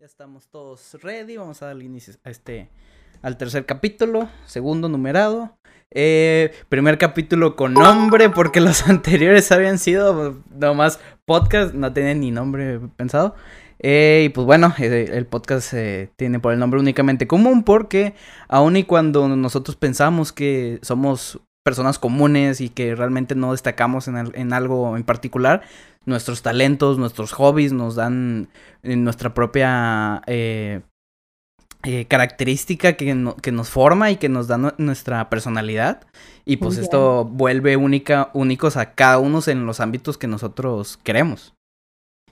Ya estamos todos ready. Vamos a dar inicio a este, al tercer capítulo, segundo numerado. Eh, primer capítulo con nombre, porque los anteriores habían sido nomás podcast, no tenían ni nombre pensado. Eh, y pues bueno, el podcast tiene por el nombre únicamente común porque aun y cuando nosotros pensamos que somos personas comunes y que realmente no destacamos en, en algo en particular, nuestros talentos, nuestros hobbies nos dan eh, nuestra propia eh, eh, característica que, que, nos forma y que nos da nuestra personalidad. Y pues esto vuelve única, únicos a cada uno en los ámbitos que nosotros queremos.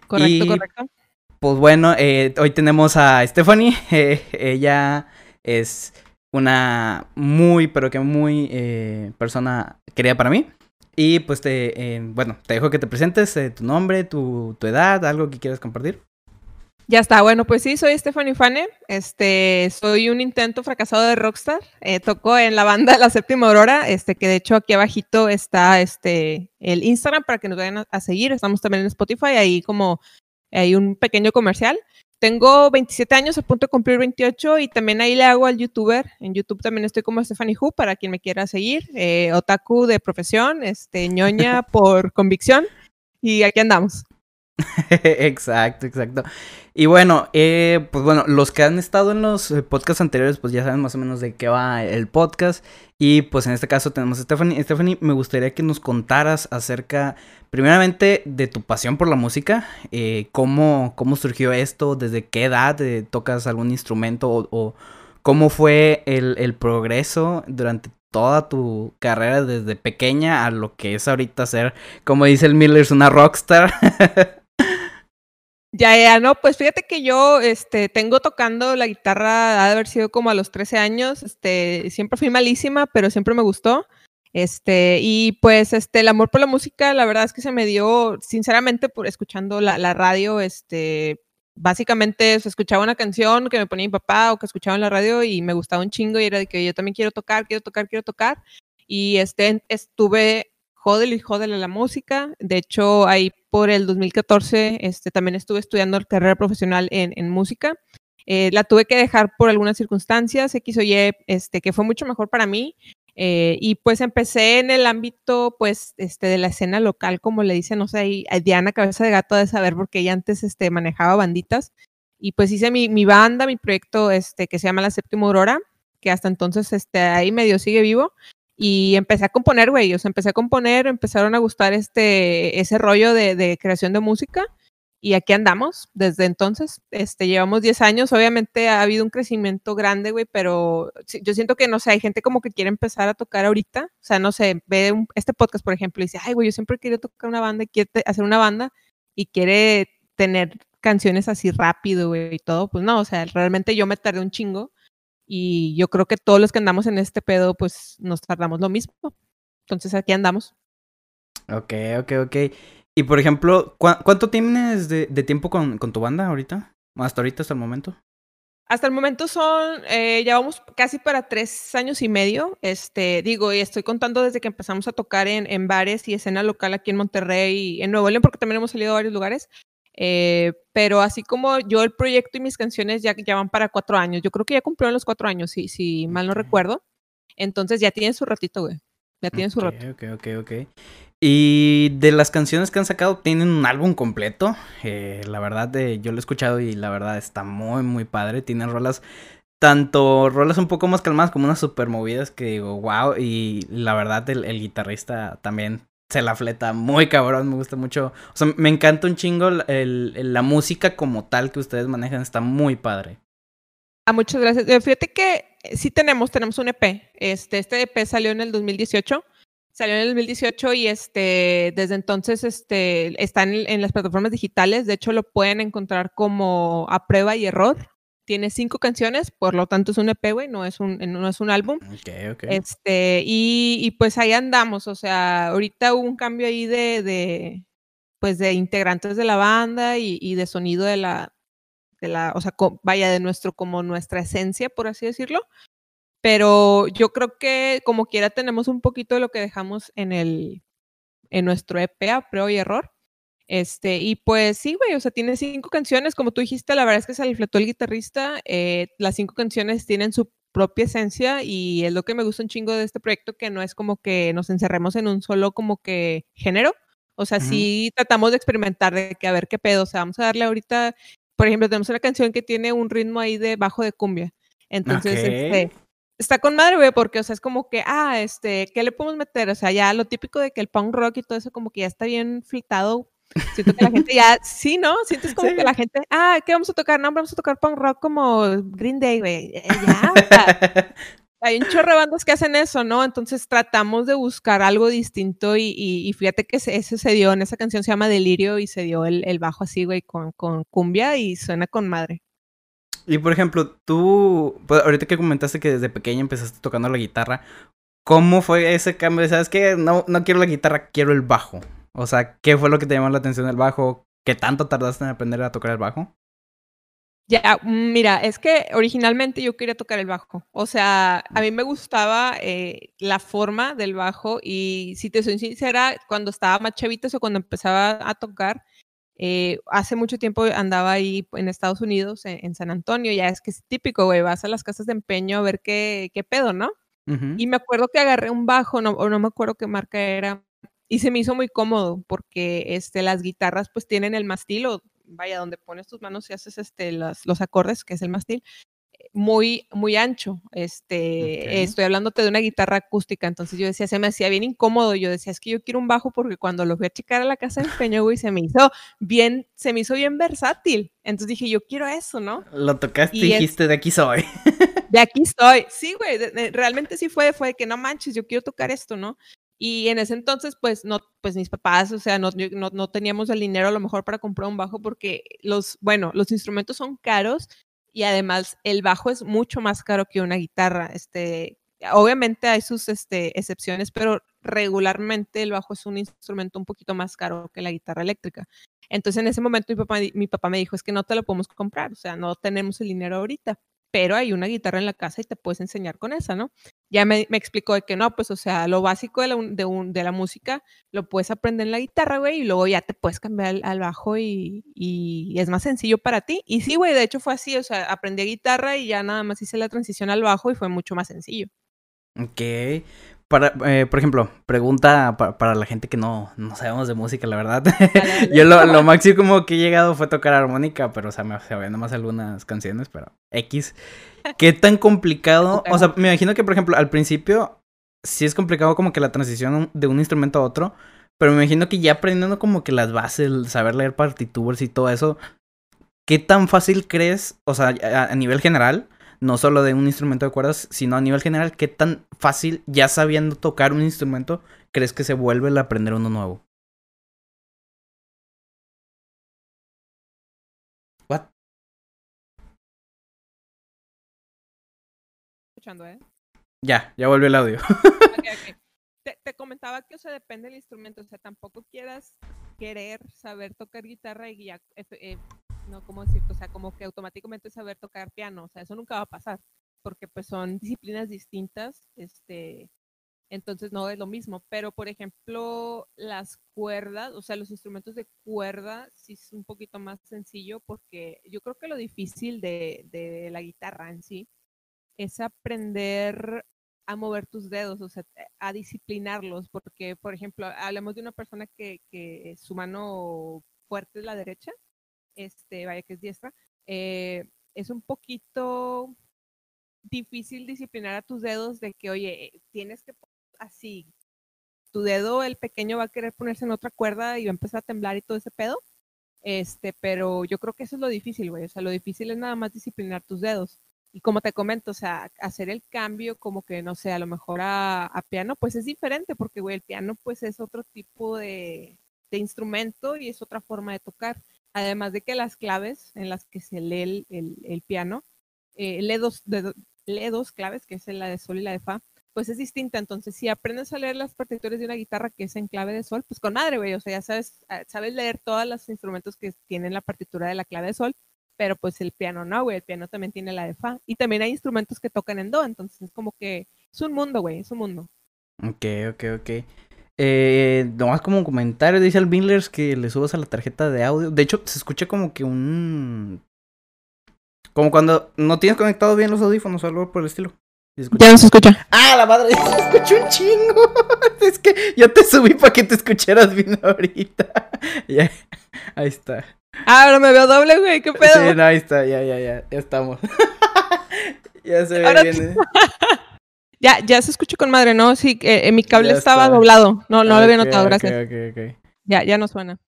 Correcto, correcto. Pues bueno, hoy tenemos a Stephanie. ella es una muy, pero que muy persona querida para mí. Y pues te, eh, bueno, te dejo que te presentes, eh, tu nombre, tu, tu, edad, algo que quieras compartir. Ya está, bueno, pues sí, soy Stephanie Fane, este, soy un intento fracasado de Rockstar, eh, toco en la banda La Séptima Aurora, este, que de hecho aquí abajito está este, el Instagram para que nos vayan a, a seguir, estamos también en Spotify, ahí como hay un pequeño comercial. Tengo 27 años, a punto de cumplir 28 y también ahí le hago al youtuber. En YouTube también estoy como Stephanie Hu para quien me quiera seguir. Eh, otaku de profesión, este, ñoña por convicción y aquí andamos. exacto, exacto. Y bueno, eh, pues bueno, los que han estado en los eh, podcasts anteriores, pues ya saben más o menos de qué va el podcast. Y pues en este caso tenemos a Stephanie. Stephanie, me gustaría que nos contaras acerca, primeramente, de tu pasión por la música. Eh, cómo, cómo surgió esto, desde qué edad tocas algún instrumento o, cómo fue el, el progreso durante toda tu carrera desde pequeña a lo que es ahorita ser, como dice el Miller, una rockstar. Ya, ya, no, pues fíjate que yo este, tengo tocando la guitarra, ha de haber sido como a los 13 años, este, siempre fui malísima, pero siempre me gustó. Este, y pues este, el amor por la música, la verdad es que se me dio, sinceramente, por escuchando la, la radio, este, básicamente se escuchaba una canción que me ponía mi papá o que escuchaba en la radio y me gustaba un chingo y era de que yo también quiero tocar, quiero tocar, quiero tocar. Y este, estuve jodel y jodel a la música. De hecho, ahí por el 2014 este, también estuve estudiando carrera profesional en, en música. Eh, la tuve que dejar por algunas circunstancias, X o Y, este, que fue mucho mejor para mí. Eh, y pues empecé en el ámbito, pues, este, de la escena local, como le dicen, no sé, Diana Cabeza de Gato de saber, porque ella antes, este, manejaba banditas. Y pues hice mi, mi banda, mi proyecto, este, que se llama La Séptima Aurora, que hasta entonces, este, ahí medio sigue vivo y empecé a componer, güey, o sea, empecé a componer, empezaron a gustar este, ese rollo de, creación de música y aquí andamos desde entonces, este, llevamos 10 años, obviamente ha habido un crecimiento grande, güey, pero yo siento que, no sé, hay gente como que quiere empezar a tocar ahorita, o sea, no sé, ve este podcast, por ejemplo, y dice, ay, güey, yo siempre quiero tocar una banda, quiere hacer una banda y quiere tener canciones así rápido, güey, y todo, pues no, o sea, realmente yo me tardé un chingo y yo creo que todos los que andamos en este pedo, pues nos tardamos lo mismo. Entonces aquí andamos. Ok, ok, ok. Y por ejemplo, ¿cuánto tienes de, tiempo con, tu banda ahorita? Hasta ahorita, hasta el momento. Hasta el momento son, eh, ya vamos casi para tres años y medio. Este, digo, y estoy contando desde que empezamos a tocar en, en bares y escena local aquí en Monterrey y en Nuevo León, porque también hemos salido a varios lugares. Eh, pero así como yo el proyecto y mis canciones ya, ya van para cuatro años. Yo creo que ya cumplieron los cuatro años, si, si mal no recuerdo. Entonces ya tienen su ratito, güey. Ya tienen su ratito. Ok, ok, ok. Y de las canciones que han sacado, tienen un álbum completo. Eh, la verdad, de, yo lo he escuchado y la verdad está muy, muy padre. Tienen rolas, tanto rolas un poco más calmadas como unas super movidas que digo, wow. Y la verdad, el, el guitarrista también se la fleta muy cabrón, me gusta mucho. O sea, me encanta un chingo la música como tal que ustedes manejan, está muy padre. Ah, muchas gracias. Eh, fíjate que eh, sí tenemos, tenemos un EP. Este, este EP salió en el 2018. Salió en el 2018 y este, desde entonces este, está en las plataformas digitales. De hecho, lo pueden encontrar como a prueba y error tiene cinco canciones, por lo tanto es un EP, güey, no es un, no es un álbum. Ok, ok. Este, y, y, pues ahí andamos, o sea, ahorita hubo un cambio ahí de, de pues de integrantes de la banda y, y, de sonido de la, de la, o sea, vaya, de nuestro, como nuestra esencia, por así decirlo. Pero yo creo que como quiera tenemos un poquito de lo que dejamos en el, en nuestro EP a prueba y error. Este, y pues sí, güey, o sea, tiene cinco canciones, como tú dijiste, la verdad es que se le fletó el guitarrista, eh, las cinco canciones tienen su propia esencia y es lo que me gusta un chingo de este proyecto, que no es como que nos encerremos en un solo como que género, o sea, sí tratamos de experimentar, de que a ver qué pedo, o sea, vamos a darle ahorita, por ejemplo, tenemos una canción que tiene un ritmo ahí de bajo de cumbia, entonces, este, está con madre, güey, porque, o sea, es como que, ah, este, ¿qué le podemos meter? O sea, ya lo típico de que el punk rock y todo eso como que ya está bien flitado Siento que la gente ya, sí, ¿no? Sientes como que la gente, ah, ¿qué vamos a tocar? No, vamos a tocar punk rock como Green Day, güey. Eh, ya, hay un chorro de bandas que hacen eso, ¿no? Entonces tratamos de buscar algo distinto y, fíjate que ese, se dio, en esa canción se llama Delirio y se dio el, bajo así, güey, con, con cumbia y suena con madre. Y por ejemplo, tú, pues, ahorita que comentaste que desde pequeña empezaste tocando la guitarra, ¿cómo fue ese cambio? ¿Sabes qué? No, no quiero la guitarra, quiero el bajo. O sea, ¿qué fue lo que te llamó la atención del bajo? ¿Qué tanto tardaste en aprender a tocar el bajo? Ya, mm, mira, es que originalmente yo quería tocar el bajo. O sea, a mí me gustaba eh, la forma del bajo y si te soy sincera, cuando estaba más chavita o cuando empezaba a tocar, eh, hace mucho tiempo andaba ahí en Estados Unidos, en, San Antonio, ya es que es típico, güey, vas a las casas de empeño a ver qué, qué pedo, ¿no? Y me acuerdo que agarré un bajo, no, o no me acuerdo qué marca era, y se me hizo muy cómodo porque este, las guitarras pues tienen el mastil o vaya, donde pones tus manos y haces este, los acordes, que es el mastil, eh, muy, muy ancho. Este, estoy hablándote de una guitarra acústica, entonces yo decía, se me hacía bien incómodo. Yo decía, es que yo quiero un bajo porque cuando lo fui a checar a la casa de empeño, güey, se me hizo bien, se me hizo bien versátil. Entonces dije, yo quiero eso, ¿no? Lo tocaste y dijiste, de aquí soy. De aquí estoy. Sí, güey, realmente sí fue, fue que no manches, yo quiero tocar esto, ¿no? Y en ese entonces, pues, no, pues mis papás, o sea, no, no, no, teníamos el dinero a lo mejor para comprar un bajo porque los, bueno, los instrumentos son caros y además el bajo es mucho más caro que una guitarra. Este, obviamente hay sus este, excepciones, pero regularmente el bajo es un instrumento un poquito más caro que la guitarra eléctrica. Entonces en ese momento mi papá, mi papá me dijo, es que no te lo podemos comprar, o sea, no tenemos el dinero ahorita pero hay una guitarra en la casa y te puedes enseñar con esa, ¿no? Ya me, me explicó de que no, pues, o sea, lo básico de la, de, de la música lo puedes aprender en la guitarra, güey, y luego ya te puedes cambiar al, bajo y, y, es más sencillo para ti. Y sí, güey, de hecho fue así, o sea, aprendí guitarra y ya nada más hice la transición al bajo y fue mucho más sencillo. Ok, para, eh, por ejemplo, pregunta para, la gente que no, no sabemos de música, la verdad. Yo lo, lo, máximo que he llegado fue tocar armónica, pero o sea, me sabía más algunas canciones, pero X. ¿Qué tan complicado? O sea, me imagino que, por ejemplo, al principio sí es complicado como que la transición de un instrumento a otro, pero me imagino que ya aprendiendo como que las bases, el saber leer partituras y todo eso, ¿qué tan fácil crees, o sea, a nivel general? No solo de un instrumento de cuerdas, sino a nivel general, ¿qué tan fácil, ya sabiendo tocar un instrumento, crees que se vuelve el aprender uno nuevo? What? Escuchando, ¿eh? Ya, ya volvió el audio. Te, comentaba que, o sea, depende del instrumento, o sea, tampoco quieras querer saber tocar guitarra y ya, eh, no como decirte, o sea, como que automáticamente saber tocar piano, o sea, eso nunca va a pasar, porque pues son disciplinas distintas, este, entonces no es lo mismo, pero por ejemplo, las cuerdas, o sea, los instrumentos de cuerda sí es un poquito más sencillo porque yo creo que lo difícil de, de la guitarra en sí es aprender a mover tus dedos, o sea, a disciplinarlos, porque, por ejemplo, hablemos de una persona que, que su mano fuerte es la derecha, este, vaya que es diestra, eh, es un poquito difícil disciplinar a tus dedos de que, oye, tienes que así, tu dedo, el pequeño va a querer ponerse en otra cuerda y va a empezar a temblar y todo ese pedo. Este, pero yo creo que eso es lo difícil, güey. O sea, lo difícil es nada más disciplinar tus dedos. Y como te comento, o sea, hacer el cambio como que, no sé, a lo mejor a, a piano, pues es diferente, porque, güey, el piano pues es otro tipo de, de instrumento y es otra forma de tocar. Además de que las claves en las que se lee el, piano, eh, lee, dos, dos claves, que es la de sol y la de fa, pues es distinta. Entonces, si aprendes a leer las partituras de una guitarra que es en clave de sol, pues con madre, güey, o sea, ya sabes, ah, sabes leer todos los instrumentos que tienen la partitura de la clave de sol, pero pues el piano no, güey, el piano también tiene la de fa. Y también hay instrumentos que tocan en do, entonces es como que es un mundo, güey, es un mundo. Ok, ok, ok. Eh, nomás como un comentario, dice el Bindlers que le subas a la tarjeta de audio. De hecho, se escucha como que un. Como cuando no tienes conectados bien los audífonos o algo por el estilo. Ya no se escucha. Ah, la madre, se escucha un chingo. Es que yo te subí para que te escucharas bien ahorita. Ya, ahí está. Ah, ahora me veo doble, güey, qué pedo. Sí, no, ahí está, ya, ya, ya, ya estamos. ya se ve Ahora bien. eh. Ya, ya se escucha con madre, ¿no? Sí, eh, eh, mi cable Ya estaba está. doblado. No, no lo había notado, gracias. ok, ok. Ya, ya no suena.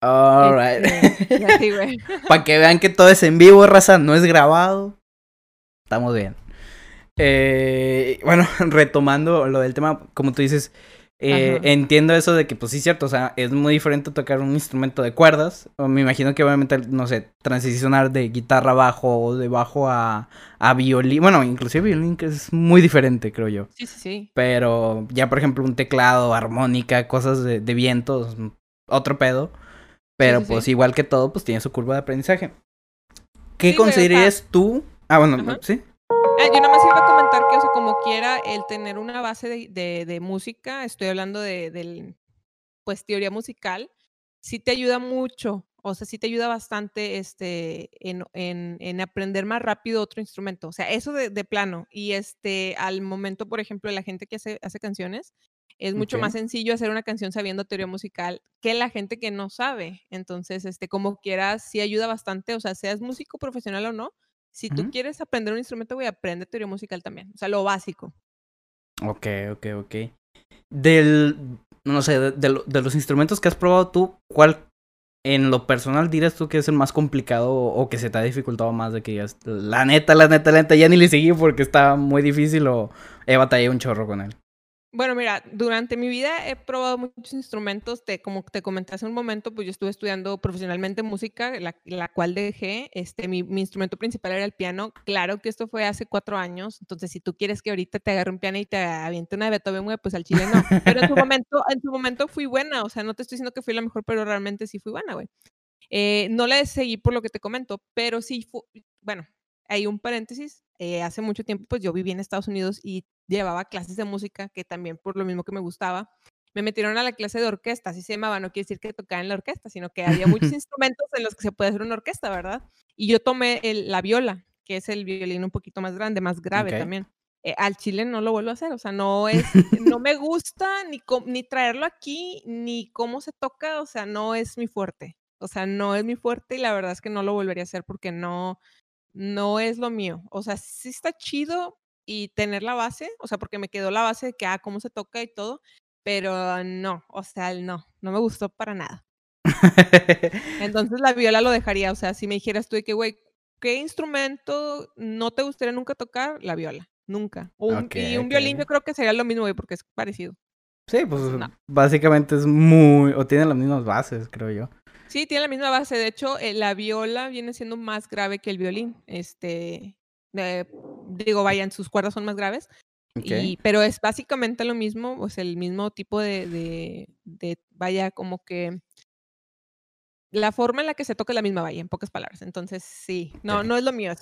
Alright. Este, sí. Para que vean que todo es en vivo, raza, no es grabado. Estamos bien. Eh, bueno, retomando lo del tema, como tú dices, eh, entiendo eso de que, pues sí, cierto, o sea, es muy diferente tocar un instrumento de cuerdas. O me imagino que obviamente, no sé, transicionar de guitarra a bajo o de bajo a, a violín. Bueno, inclusive violín, que es muy diferente, creo yo. Sí, sí, sí. Pero ya, por ejemplo, un teclado, armónica, cosas de, de vientos, otro pedo. Pero sí, pues sí. igual que todo, pues tiene su curva de aprendizaje. ¿Qué considerarías tú? Ah, bueno, Ajá. sí. Ah, yo nada más iba a comentar que, o sea, como quiera, el tener una base de, de- de música, estoy hablando de, del, pues, teoría musical, sí te ayuda mucho, o sea, sí te ayuda bastante, este, en, en, en aprender más rápido otro instrumento, o sea, eso de, de plano, y este, al momento, por ejemplo, de la gente que hace, hace canciones, es mucho más Ok. sencillo hacer una canción sabiendo teoría musical que la gente que no sabe, entonces, este, como quieras, sí ayuda bastante, o sea, seas músico profesional o no, si tú quieres aprender un instrumento, güey, aprende teoría musical también. O sea, lo básico. Ok, ok, ok. Del, no sé, de, de lo- de los instrumentos que has probado tú, ¿cuál en lo personal dirías tú que es el más complicado o, o que se te ha dificultado más de que digas, la neta, la neta, la neta, ya ni le seguí porque está muy difícil o he batallado un chorro con él? Bueno, mira, durante mi vida he probado muchos instrumentos. Te, como te comenté hace un momento, pues yo estuve estudiando profesionalmente música, la, la cual dejé. Este, mi, mi instrumento principal era el piano. Claro que esto fue hace cuatro años. Entonces, si tú quieres que ahorita te agarre un piano y te aviente una de Beethoven, pues al chile no. Pero en su momento, en su momento fui buena. O sea, no te estoy diciendo que fui la mejor, pero realmente sí fui buena, güey. Eh, no le seguí por lo que te comento, pero sí, fu- bueno, hay un paréntesis. Eh, hace mucho tiempo, pues yo viví en Estados Unidos y llevaba clases de música, que también por lo mismo que me gustaba, me metieron a la clase de orquesta, así se llamaba, no quiere decir que tocaba en la orquesta, sino que había muchos instrumentos en los que se puede hacer una orquesta, ¿verdad? Y yo tomé el- la viola, que es el violín un poquito más grande, más grave también. Eh, al chile no lo vuelvo a hacer, o sea, no es, no me gusta ni, ni traerlo aquí, ni cómo se toca, o sea, no es mi fuerte. O sea, no es mi fuerte y la verdad es que no lo volvería a hacer porque no, no es lo mío. O sea, sí está chido y tener la base, o sea, porque me quedó la base de que, ah, cómo se toca y todo, pero no, o sea, no, no me gustó para nada. Entonces la viola lo dejaría, o sea, si me dijeras tú de que, güey, ¿qué instrumento no te gustaría nunca tocar? La viola, nunca. Un- y un violín yo creo que sería lo mismo, güey, porque es parecido. Sí, pues No. básicamente es muy, o tienen las mismas bases, creo yo. Sí, tiene la misma base. De hecho, eh, la viola viene siendo más grave que el violín. Este, eh, digo, vaya, en sus cuerdas son más graves. Y, pero es básicamente lo mismo, pues el mismo tipo de, de, de, vaya, como que la forma en la que se toca es la misma, vaya, en pocas palabras. Entonces, sí, no, no es lo mío.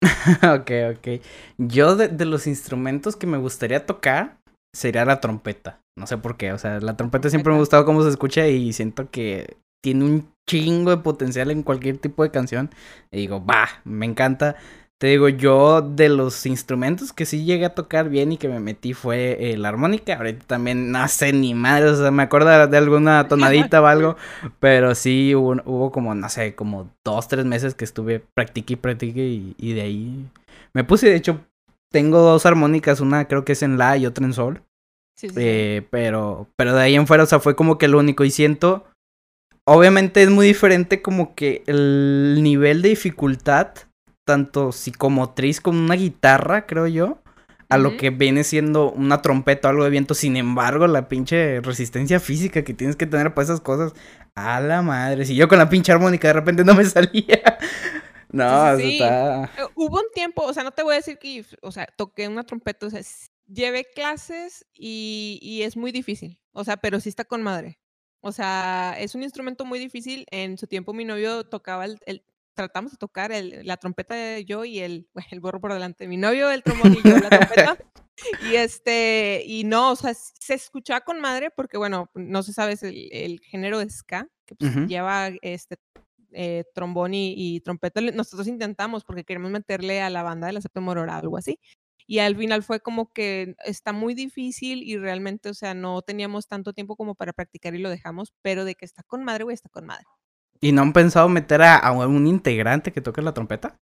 ok, ok. Yo de, de los instrumentos que me gustaría tocar sería la trompeta. No sé por qué, o sea, la trompeta siempre me ha gustado cómo se escucha y siento que tiene un chingo de potencial en cualquier tipo de canción. Y digo, va, me encanta. Te digo, yo de los instrumentos que sí llegué a tocar bien y que me metí fue eh, la armónica. Ahorita también no sé ni madre, o sea, me acuerdo de alguna tonadita o algo. Pero sí hubo, hubo como, no sé, como dos, tres meses que estuve practique y practique y, y de ahí me puse. De hecho, tengo dos armónicas, una creo que es en la y otra en sol. Sí, sí, sí. Eh, pero, pero de ahí en fuera, o sea, fue como que lo único. Y siento, obviamente es muy diferente como que el nivel de dificultad, tanto psicomotriz como una guitarra, creo yo, a lo que viene siendo una trompeta o algo de viento. Sin embargo, la pinche resistencia física que tienes que tener para esas cosas, a la madre. Si yo con la pinche armónica de repente no me salía. No, Sí, eso está. Eh, Hubo un tiempo, o sea, no te voy a decir que, o sea, toqué una trompeta, o sea, llevé clases y, y es muy difícil, o sea, pero sí está con madre. O sea, es un instrumento muy difícil. En su tiempo mi novio tocaba el, el- tratamos de tocar el- la trompeta de yo y el, el borro por delante. Mi novio el trombón y yo la trompeta. y este, y no, o sea, se escuchaba con madre porque, bueno, no se sabe el, el género de ska, que pues, lleva este eh, trombón y, trompeta. Nosotros intentamos porque queremos meterle a la banda de la séptima aurora algo así. Y al final fue como que está muy difícil y realmente, o sea, no teníamos tanto tiempo como para practicar y lo dejamos, pero de que está con madre, güey, está con madre. ¿Y no han pensado meter a, a un integrante que toque la trompeta?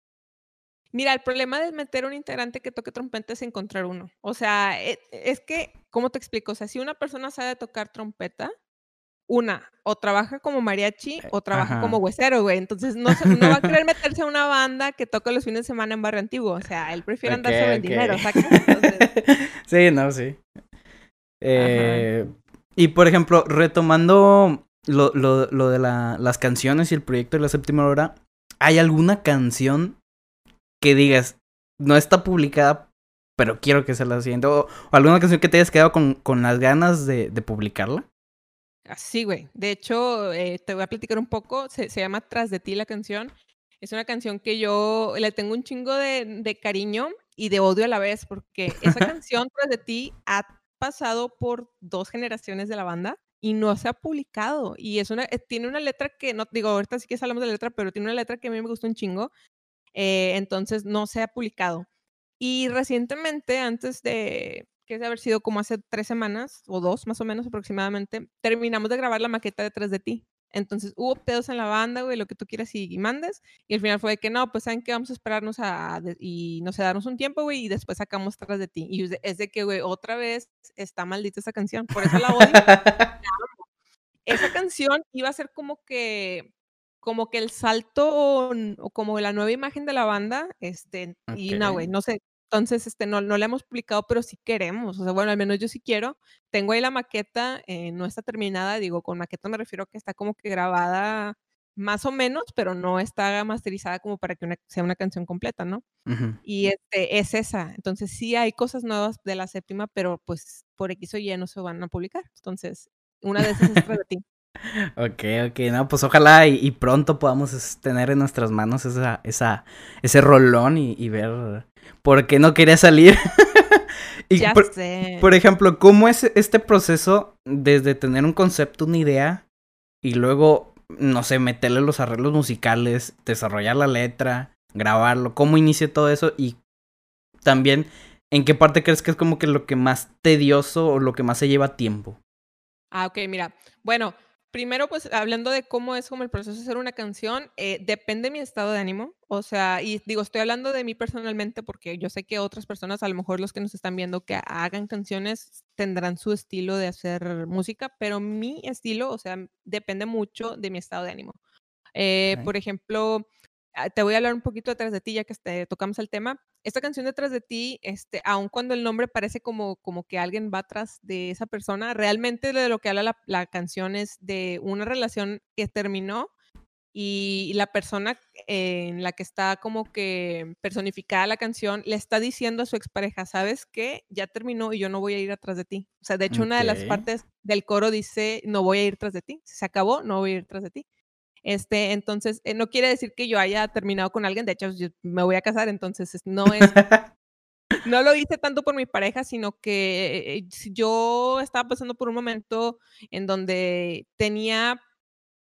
Mira, el problema de meter un integrante que toque trompeta es encontrar uno. O sea, e, es que, ¿cómo te explico? O sea, si una persona sabe tocar trompeta, una, o trabaja como mariachi eh, o trabaja como huesero, güey. Entonces no, no, va a querer meterse a una banda que toca los fines de semana en barrio antiguo. O sea, él prefiere andar sobre el dinero, Sí, no, sí. Eh, y por ejemplo, retomando lo, lo, lo de la, las canciones y el proyecto de la séptima hora, ¿hay alguna canción que digas, no está publicada, pero quiero que sea la siguiente? ¿O, alguna canción que te hayas quedado con, con las ganas de, de publicarla? Sí, güey. De hecho, eh, te voy a platicar un poco. Se, llama Tras de ti la canción. Es una canción que yo le tengo un chingo de, de cariño y de odio a la vez, porque esa canción Tras de ti ha pasado por dos generaciones de la banda y no se ha publicado. Y es una, eh, tiene una letra que, no digo, ahorita sí que hablamos de la letra, pero tiene una letra que a mí me gustó un chingo. Eh, entonces no se ha publicado. Y recientemente, antes de, que es de haber sido como hace tres semanas o dos más o menos aproximadamente, terminamos de grabar la maqueta detrás de ti. Entonces hubo pedos en la banda, güey, lo que tú quieras y, mandes. Y al final fue de que no, pues saben que vamos a esperarnos a, y no sé, darnos un tiempo, güey, y después sacamos detrás de ti. Y es de que, güey, otra vez está maldita esa canción. Por eso la odio. esa canción iba a ser como que como que el salto o, como la nueva imagen de la banda, este, y no, güey, no sé, entonces, este, no, no la hemos publicado, pero sí queremos. O sea, bueno, al menos yo sí quiero. Tengo ahí la maqueta, eh, no está terminada. Digo, con maqueta me refiero a que está como que grabada más o menos, pero no está masterizada como para que sea una canción completa, ¿no? Y este, es esa. Entonces, sí hay cosas nuevas de la séptima, pero pues por X o Y no se van a publicar. Entonces, una de esas es para ti. Ok, ok, no, pues ojalá y, pronto podamos tener en nuestras manos esa, esa, ese rolón y, ver por qué no quería salir. y ya por, sé. por ejemplo, ¿cómo es este proceso desde tener un concepto, una idea y luego, no sé, meterle los arreglos musicales, desarrollar la letra, grabarlo? ¿Cómo inicia todo eso? Y también, ¿en qué parte crees que es como que lo que más tedioso o lo que más se lleva tiempo? Ah, ok, mira. Bueno, primero, pues hablando de cómo es como el proceso de hacer una canción, eh, depende de mi estado de ánimo. O sea, y digo, estoy hablando de mí personalmente porque yo sé que otras personas, a lo mejor los que nos están viendo que hagan canciones, tendrán su estilo de hacer música, pero mi estilo, o sea, depende mucho de mi estado de ánimo. Eh, por ejemplo, te voy a hablar un poquito detrás de ti, ya que este, tocamos el tema esta canción detrás de ti, este, aun cuando el nombre parece como, como que alguien va atrás de esa persona, realmente de lo que habla la, canción es de una relación que terminó y la persona en la que está como que personificada la canción le está diciendo a su expareja, ¿sabes qué? Ya terminó y yo no voy a ir atrás de ti. O sea, de hecho, una de las partes del coro dice, no voy a ir tras de ti. Se acabó, no voy a ir tras de ti. Este, entonces, eh, no quiere decir que yo haya terminado con alguien, de hecho, yo me voy a casar, entonces no es... no lo hice tanto por mi pareja, sino que eh, yo estaba pasando por un momento en donde tenía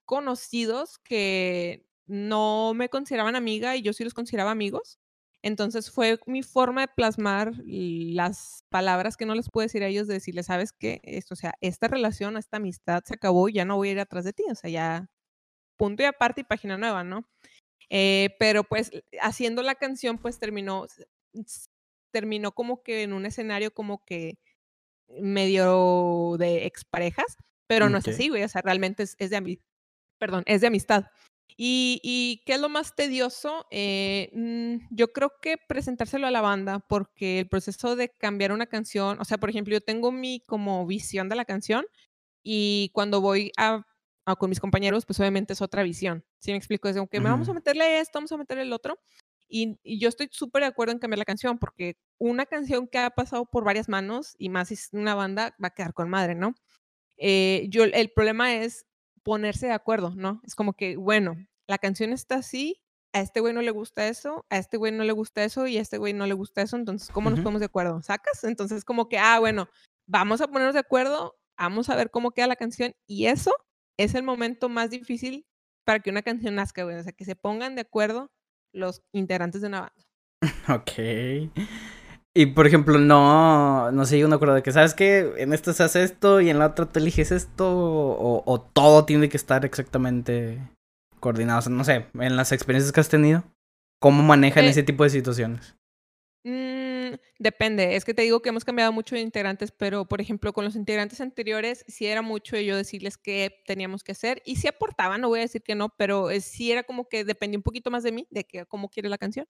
conocidos que no me consideraban amiga y yo sí los consideraba amigos. Entonces fue mi forma de plasmar las palabras que no les puedo decir a ellos, de decirles, sabes qué, esto, o sea, esta relación, esta amistad se acabó, ya no voy a ir atrás de ti, o sea, ya punto y aparte y página nueva, ¿no? Eh, pero pues haciendo la canción, pues terminó, terminó como que en un escenario como que medio de exparejas, pero no es así, güey, o sea, realmente es, de, perdón, es de amistad. Y, y, qué es lo más tedioso? Eh, mm, yo creo que presentárselo a la banda, porque el proceso de cambiar una canción, o sea, por ejemplo, yo tengo mi como visión de la canción y cuando voy a Ah, con mis compañeros, pues obviamente es otra visión. ¿Sí me explico? Es como que me vamos a meterle esto, vamos a meterle el otro. Y, yo estoy súper de acuerdo en cambiar la canción, porque una canción que ha pasado por varias manos, y más si es una banda, va a quedar con madre, ¿no? Eh, yo, el problema es ponerse de acuerdo, ¿no? Es como que, bueno, la canción está así, a este güey no le gusta eso, a este güey no le gusta eso y a este güey no le gusta eso, entonces, ¿cómo nos ponemos de acuerdo? ¿Sacas? Entonces, como que, ah, bueno, vamos a ponernos de acuerdo, vamos a ver cómo queda la canción y eso es el momento más difícil para que una canción nazca, güey, o sea, que se pongan de acuerdo los integrantes de una banda. Ok. Y por ejemplo, no, no sé, yo no acuerdo de que, ¿sabes que En esto se hace esto y en la otra te eliges esto, o, todo tiene que estar exactamente coordinado. no sé, en las experiencias que has tenido, ¿cómo manejan eh, ese tipo de situaciones? Depende, es que te digo que hemos cambiado mucho de integrantes, pero por ejemplo, con los integrantes anteriores, sí era mucho yo decirles qué teníamos que hacer y sí aportaban, no voy a decir que no, pero eh, sí era como que dependía un poquito más de mí, de que, cómo quiere la canción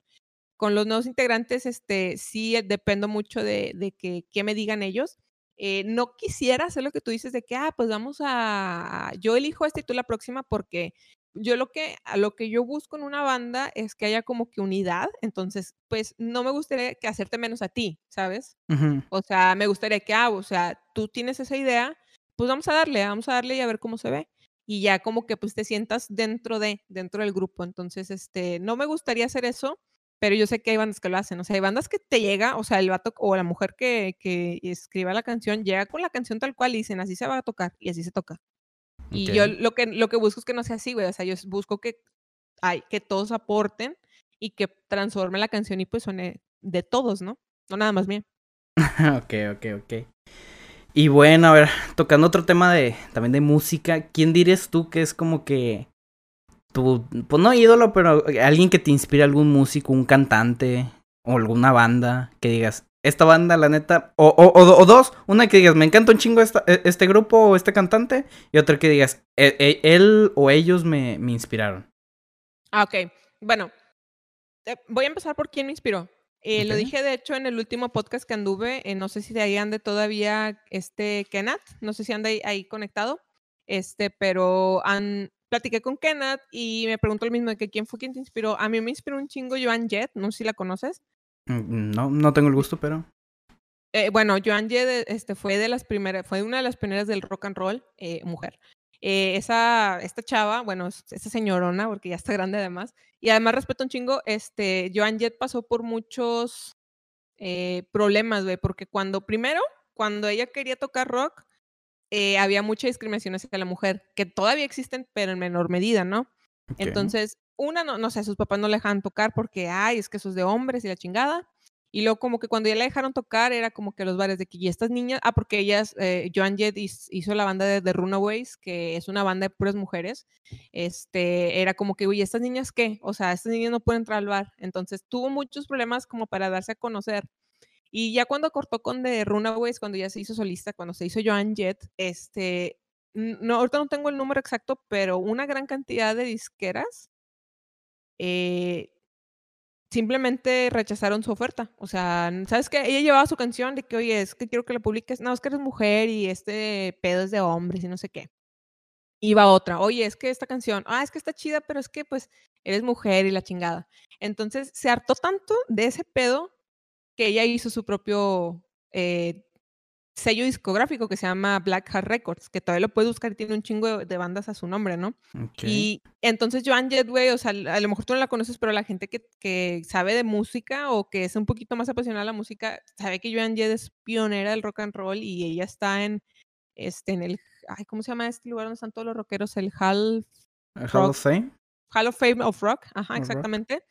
con los nuevos integrantes, este, sí dependo mucho de, de que, que, me digan ellos. Eh, no quisiera hacer lo que tú dices de que, ah, pues vamos a, yo elijo esta y tú la próxima porque yo lo que, a lo que yo busco en una banda es que haya como que unidad, entonces, pues no me gustaría que hacerte menos a ti, ¿sabes? O sea, me gustaría que, ah, o sea, tú tienes esa idea, pues vamos a darle, vamos a darle y a ver cómo se ve. Y ya como que pues te sientas dentro de, dentro del grupo. Entonces, este, no me gustaría hacer eso pero yo sé que hay bandas que lo hacen, o sea, hay bandas que te llega, o sea, el vato o la mujer que, que escriba la canción llega con la canción tal cual y dicen, así se va a tocar y así se toca. Y yo lo que, lo que busco es que no sea así, güey, o sea, yo busco que, hay, que todos aporten y que transforme la canción y pues suene de todos, ¿no? No nada más bien. ok, ok, ok. Y bueno, a ver, tocando otro tema de también de música, ¿quién dirías tú que es como que tu, pues no ídolo, pero alguien que te inspire, algún músico, un cantante o alguna banda que digas, esta banda, la neta, o, o, o, dos, una que digas, me encanta un chingo esta, e, este grupo o este cantante, y otra que digas, e, e, él o ellos me, me inspiraron. Ah, ok. Bueno, eh, voy a empezar por quién me inspiró. Eh, Lo dije, de hecho, en el último podcast que anduve, eh, no sé si de ahí ande todavía este Kenat, no sé si anda ahí, ahí conectado, este, pero han, platiqué con Kenneth y me preguntó el mismo de que quién fue quien te inspiró. A mí me inspiró un chingo Joan Jett, no sé si la conoces. Mm, no, no tengo el gusto, pero. Eh, bueno, Joan Jett este, fue de las primeras, fue una de las primeras del rock and roll, eh, mujer. Eh, esa, esta chava, bueno, esa señorona, porque ya está grande además, y además respeto un chingo, este, Joan Jett pasó por muchos problemas, güey, porque cuando, primero, cuando ella quería tocar rock, había mucha discriminación hacia la mujer, que todavía existen, pero en menor medida, ¿no? Entonces, una, no, no sé, sus papás no le dejaban tocar porque, ay, es que eso es de hombres y la chingada. Y luego como que cuando ya la dejaron tocar era como que los bares de que, y estas niñas, ah, porque ellas, eh, Joan Jett hizo la banda de, Runaways, que es una banda de puras mujeres, este, era como que, uy, ¿estas niñas qué? O sea, estas niñas no pueden entrar al bar. Entonces tuvo muchos problemas como para darse a conocer. Y ya cuando cortó con The Runaways, cuando ya se hizo solista, cuando se hizo Joan Jett, este, no, ahorita no tengo el número exacto, pero una gran cantidad de disqueras eh, simplemente rechazaron su oferta. O sea, ¿sabes qué? Ella llevaba su canción de que, oye, es que quiero que la publiques. No, es que eres mujer y este pedo es de hombres y no sé qué. Iba otra, oye, es que esta canción, ah, es que está chida, pero es que pues eres mujer y la chingada. Entonces se hartó tanto de ese pedo que ella hizo su propio eh, sello discográfico que se llama Black Heart Records, que todavía lo puedes buscar y tiene un chingo de, bandas a su nombre, ¿no? Y entonces Joan Jetway, o sea, a lo mejor tú no la conoces, pero la gente que, que, sabe de música o que es un poquito más apasionada a la música, sabe que Joan Jett es pionera del rock and roll y ella está en, este, en el, ay, ¿cómo se llama este lugar donde están todos los rockeros? El Hall... Hall of Fame. Hall of Fame of Rock, ajá, exactamente.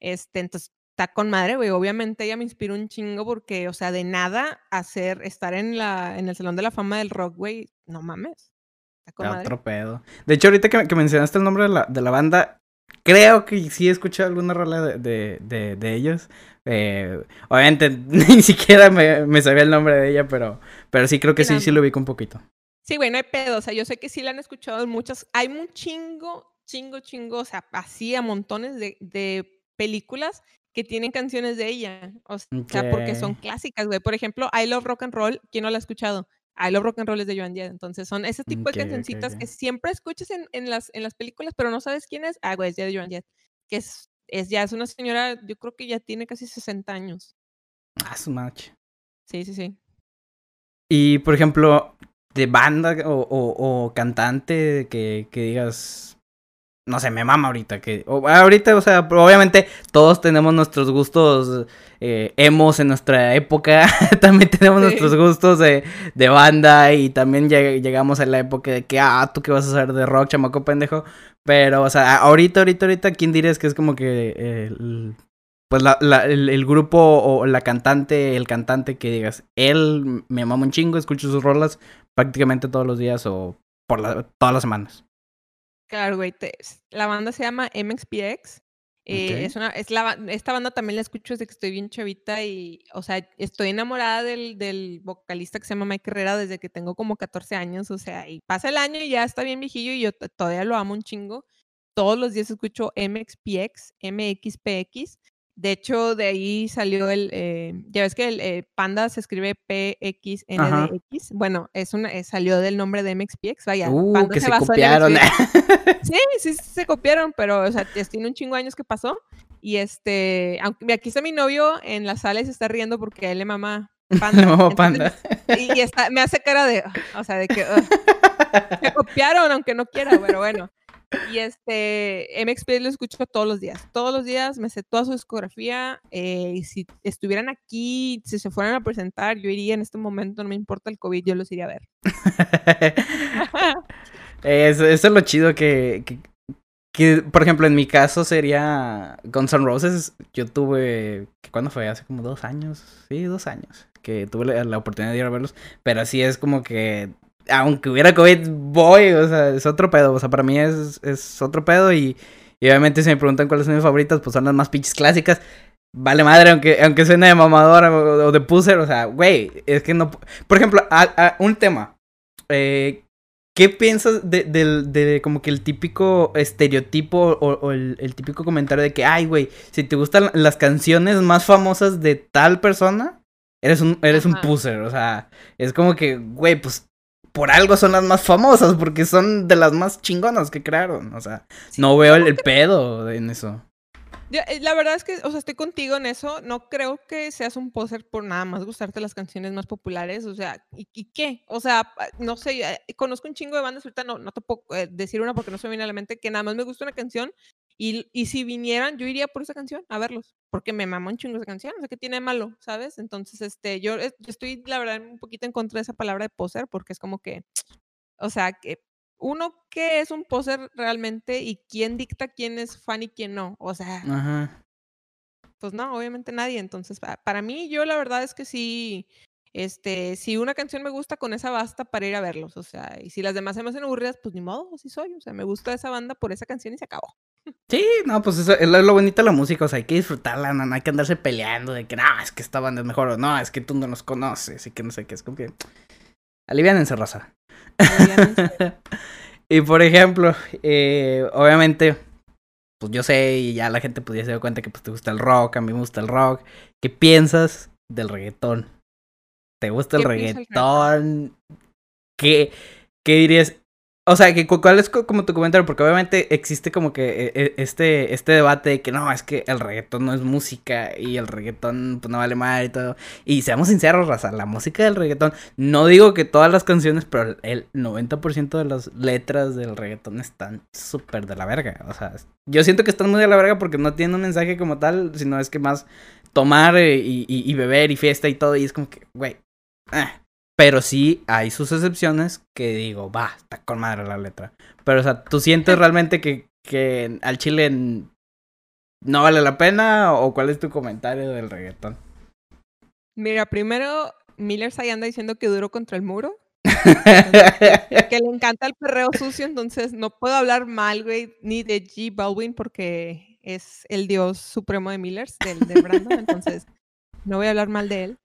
Este, entonces está con madre, güey. Obviamente ella me inspiró un chingo porque, o sea, de nada hacer, estar en la, en el Salón de la Fama del Rock, güey, no mames. Está con madre. Otro pedo. De hecho, ahorita que, mencionaste el nombre de la, de la banda, creo que sí he escuchado alguna rola de, de, de, ellos. Eh, obviamente ni siquiera me, me, sabía el nombre de ella, pero, pero sí creo que sí, sí lo ubico un poquito. Sí, güey, no hay pedo. O sea, yo sé que sí la han escuchado en muchas. Hay un chingo, chingo, chingo, o sea, así a montones de, de películas que tienen canciones de ella. O sea, porque son clásicas, güey. Por ejemplo, I Love Rock and Roll, ¿quién no la ha escuchado? I Love Rock and Roll es de Joan Jett. Entonces, son ese tipo de cancioncitas que siempre escuchas en, en, las, en las películas, pero no sabes quién es. Ah, güey, es de Joan Jett. Que es, es ya es una señora, yo creo que ya tiene casi 60 años. Ah, su match. Sí, sí, sí. Y, por ejemplo, de banda o, o, o cantante que, que digas, no sé, me mama ahorita que ahorita, o sea, obviamente todos tenemos nuestros gustos eh, emos en nuestra época, también tenemos nuestros gustos de, de, banda y también llegamos a la época de que, ah, tú qué vas a hacer de rock, chamaco pendejo, pero, o sea, ahorita, ahorita, ahorita, ¿quién dirías que es como que pues la, la, el, grupo o la cantante, el cantante que digas, él me mama un chingo, escucho sus rolas prácticamente todos los días o por la, todas las semanas? Claro, güey. la banda se llama MXPX. Eh, es una, es la, esta banda también la escucho desde que estoy bien chavita y, o sea, estoy enamorada del, del vocalista que se llama Mike Herrera desde que tengo como 14 años, o sea, y pasa el año y ya está bien viejillo y yo todavía lo amo un chingo. Todos los días escucho MXPX, MXPX de hecho, de ahí salió el, eh, ya ves que el eh, Panda se escribe PXNDX. Bueno, es una, eh, salió del nombre de MXPX, vaya. Uh, que se, copiaron. sí, sí, se copiaron, pero, o sea, tiene un chingo de años que pasó. Y este, aunque aquí está mi novio en la sala y se está riendo porque él le mama Panda. Panda. y, está, me hace cara de, o sea, de que se copiaron, aunque no quiera, pero bueno. Y este, MXP lo escucho todos los días. Todos los días me sé toda su discografía. Eh, y si estuvieran aquí, si se fueran a presentar, yo iría en este momento, no me importa el COVID, yo los iría a ver. eso, es lo chido que, que, por ejemplo, en mi caso sería Guns N' Roses. Yo tuve, ¿cuándo fue? Hace como dos años. Sí, dos años. Que tuve la oportunidad de ir a verlos. Pero así es como que aunque hubiera COVID, voy, o sea, es otro pedo, o sea, para mí es, es otro pedo y, obviamente si me preguntan cuáles son mis favoritas, pues son las más pinches clásicas. Vale madre, aunque, aunque suene de mamadora o, de puser, o sea, güey, es que no... Por ejemplo, un tema. Eh, ¿Qué piensas de, de, como que el típico estereotipo o, el, típico comentario de que, ay, güey, si te gustan las canciones más famosas de tal persona, eres un, eres un puser, o sea, es como que, güey, pues por algo son las más famosas, porque son de las más chingonas que crearon. O sea, no veo el, pedo en eso. Eh, la verdad es que, o sea, estoy contigo en eso. No creo que seas un poser por nada más gustarte las canciones más populares. O sea, ¿y, qué? O sea, no sé, eh, conozco un chingo de bandas, ahorita no, no te puedo eh, decir una porque no se me viene a la mente, que nada más me gusta una canción y, y, si vinieran, yo iría por esa canción a verlos, porque me mama un chingo esa canción, o sea, que tiene malo, ¿sabes? Entonces, este, yo, estoy, la verdad, un poquito en contra de esa palabra de poser, porque es como que, o sea, que uno, ¿qué es un poser realmente? Y quién dicta quién es fan y quién no? O sea, pues no, obviamente nadie. Entonces, para mí, yo la verdad es que sí, este, si una canción me gusta, con esa basta para ir a verlos. O sea, y si las demás se me hacen aburridas, pues ni modo, así soy. O sea, me gusta esa banda por esa canción y se acabó. Sí, no, pues eso es lo bonito de la música, o sea, hay que disfrutarla, no, hay que andarse peleando de que, no, es que esta banda es mejor, o no, es que tú no los conoces, y que no sé qué, es como que... Aliviánense, raza. y por ejemplo, eh, obviamente, pues yo sé, y ya la gente pudiese dar cuenta que pues te gusta el rock, a mí me gusta el rock. ¿Qué piensas del reggaetón? ¿Te gusta el reggaetón? ¿Qué, ¿Qué dirías? O sea, que ¿cuál es como tu comentario? Porque obviamente existe como que e, e, este, este debate de que no, es que el reggaetón no es música y el reggaetón pues, no vale mal y todo. Y seamos sinceros, raza, la música del reggaetón, no digo que todas las canciones, pero el 90% de las letras del reggaetón están súper de la verga. O sea, yo siento que están muy de la verga porque no tienen un mensaje como tal, sino es que más tomar eh, y, beber y fiesta y todo. Y es como que, güey, eh, pero sí hay sus excepciones que digo, va, está con madre la letra. Pero, o sea, ¿tú sientes realmente que, que al chile no vale la pena? ¿O cuál es tu comentario del reggaetón? Mira, primero, Miller ahí anda diciendo que duro contra el muro. que le encanta el perreo sucio, entonces no puedo hablar mal, güey, ni de G. Baldwin porque es el dios supremo de Millers, del, del Brandon, entonces no voy a hablar mal de él.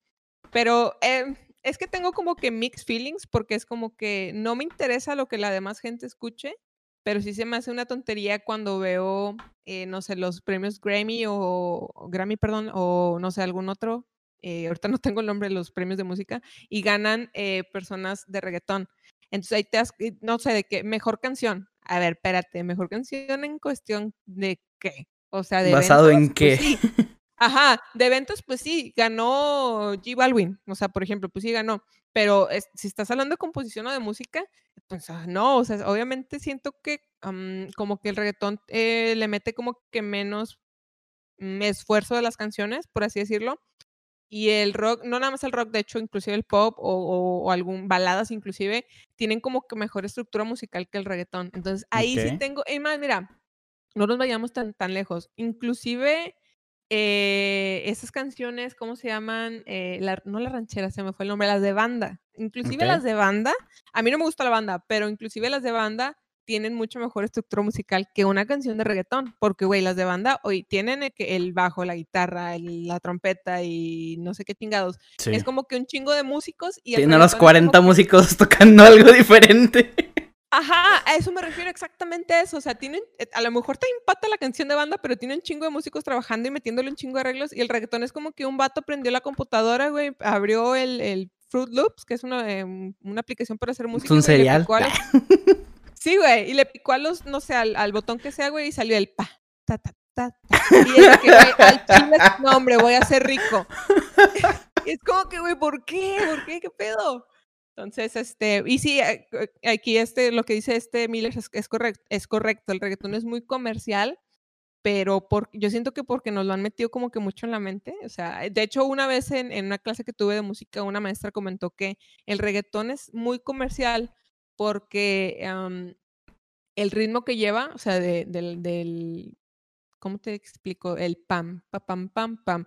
Pero eh, es que tengo como que mixed feelings porque es como que no me interesa lo que la demás gente escuche, pero sí se me hace una tontería cuando veo, eh, no sé, los premios Grammy o, Grammy, perdón, o no sé, algún otro. Eh, ahorita no tengo el nombre de los premios de música y ganan eh, personas de reggaetón. Entonces ahí te has, no sé, de qué, mejor canción. A ver, espérate, mejor canción en cuestión de qué. O sea, de ¿Basado en pues qué? Ajá, de eventos, pues sí, ganó G Balvin, o sea, por ejemplo, pues sí ganó, pero si estás hablando de composición o de música, pues ah, no, o sea, obviamente siento que como que el reggaetón eh, le mete como que menos mm, esfuerzo de las canciones, por así decirlo, y el rock, no nada más el rock, de hecho, inclusive el pop o, o, algún baladas inclusive, tienen como que mejor estructura musical que el reggaetón. Entonces, ahí sí tengo, y más, mira, no nos vayamos tan, tan lejos. Inclusive eh, esas canciones, ¿cómo se llaman? Eh, no la ranchera, se me fue el nombre, las de banda. Inclusive las de banda, a mí no me gusta la banda, pero inclusive las de banda tienen mucho mejor estructura musical que una canción de reggaetón, porque, güey, las de banda hoy tienen el, bajo, la guitarra, la trompeta y no sé qué chingados. Es como que un chingo de músicos y... Tienen a los 40 músicos tocando algo diferente. Ajá, a eso me refiero exactamente a eso. O sea, tienen, eh, a lo mejor te impacta la canción de banda, pero tiene un chingo de músicos trabajando y metiéndole un chingo de arreglos. Y el reggaetón es como que un vato prendió la computadora, güey, abrió el, el Fruit Loops, que es una, em, una aplicación para hacer música. Es un serial. Sí, güey, y le picó a los, no sé, al, botón que sea, güey, y salió el pa, ta, ta, ta, Y es que, güey, al chile, no, hombre, voy a ser rico. es como que, güey, ¿por qué? ¿Por qué? ¿Qué pedo? Entonces, este, y sí, eh, aquí este, lo que dice este Miller es, correcto, es correcto, el reggaetón es muy comercial, pero por, yo siento que porque nos lo han metido como que mucho en la mente, o sea, de hecho una vez en, en una clase que tuve de música, una maestra comentó que el reggaetón es muy comercial porque el ritmo que lleva, o sea, de, del, del, ¿cómo te explico? El pam, pam, pam, pam,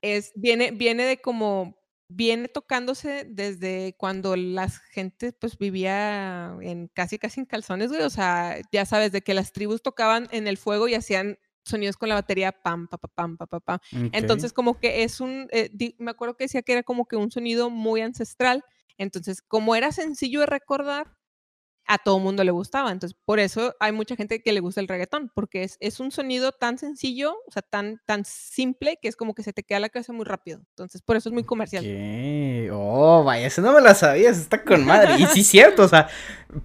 es, viene, viene de como, viene tocándose desde cuando la gente pues vivía en casi casi en calzones, güey, o sea, ya sabes, de que las tribus tocaban en el fuego y hacían sonidos con la batería pam, pam, pam, pam, pam, pam. Entonces como que es un, eh, me acuerdo que decía que era como que un sonido muy ancestral, entonces como era sencillo de recordar, a todo mundo le gustaba. Entonces, por eso hay mucha gente que le gusta el reggaetón, porque es, es un sonido tan sencillo, o sea, tan, tan simple, que es como que se te queda la cabeza muy rápido. Entonces, por eso es muy comercial. Oh, vaya, eso no me la sabías, está con madre. Y sí, cierto, o sea,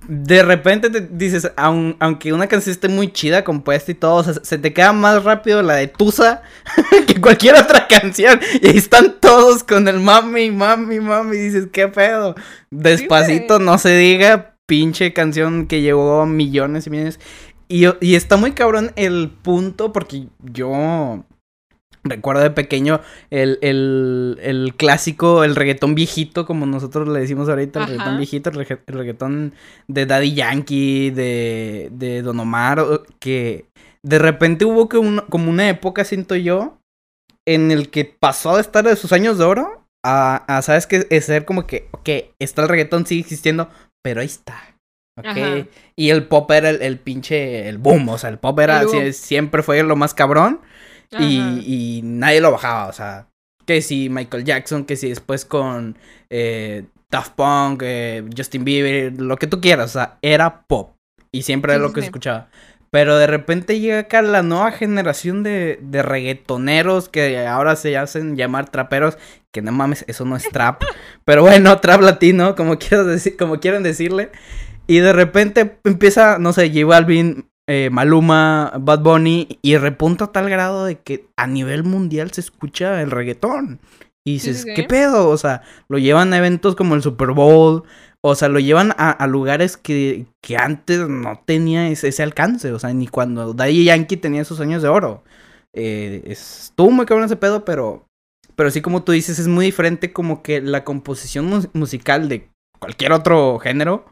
de repente te dices, aunque una canción esté muy chida, compuesta y todo, se te queda más rápido la de Tusa que cualquier otra canción. Y ahí están todos con el mami, mami, mami, y dices, ¿qué pedo? Despacito, no se diga, pinche canción que llegó a millones y millones. Y, y está muy cabrón el punto, porque yo recuerdo de pequeño el, el, el, clásico, el reggaetón viejito, como nosotros le decimos ahorita, el reggaetón viejito, el, reggaetón de Daddy Yankee, de, de Don Omar, que de repente hubo que como una época, siento yo, en el que pasó de estar de sus años de oro a, a ¿sabes qué? Es ser como que, ok, está el reggaetón, sigue existiendo, pero ahí está. Ok. Y el pop era el, pinche, el boom, o sea, el pop era, siempre fue lo más cabrón. Y, y, nadie lo bajaba, o sea, que si Michael Jackson, que si después con eh, Daft Punk, eh, Justin Bieber, lo que tú quieras, o sea, era pop. Y siempre era lo que escuchaba. Pero de repente llega acá la nueva generación de, de reggaetoneros que ahora se hacen llamar traperos. Que no mames, eso no es trap. Pero bueno, trap latino, como, quiero decir, como quieren decirle. Y de repente empieza, no sé, J Balvin, eh, Maluma, Bad Bunny. Y repunta a tal grado de que a nivel mundial se escucha el reggaetón. Y dices, ¿qué pedo? O sea, lo llevan a eventos como el Super Bowl, o sea, lo llevan a, lugares que, que, antes no tenía ese, alcance. O sea, ni cuando Daddy Yankee tenía sus años de oro. Eh, estuvo muy cabrón ese pedo, pero. Pero sí, como tú dices, es muy diferente como que la composición musical de cualquier otro género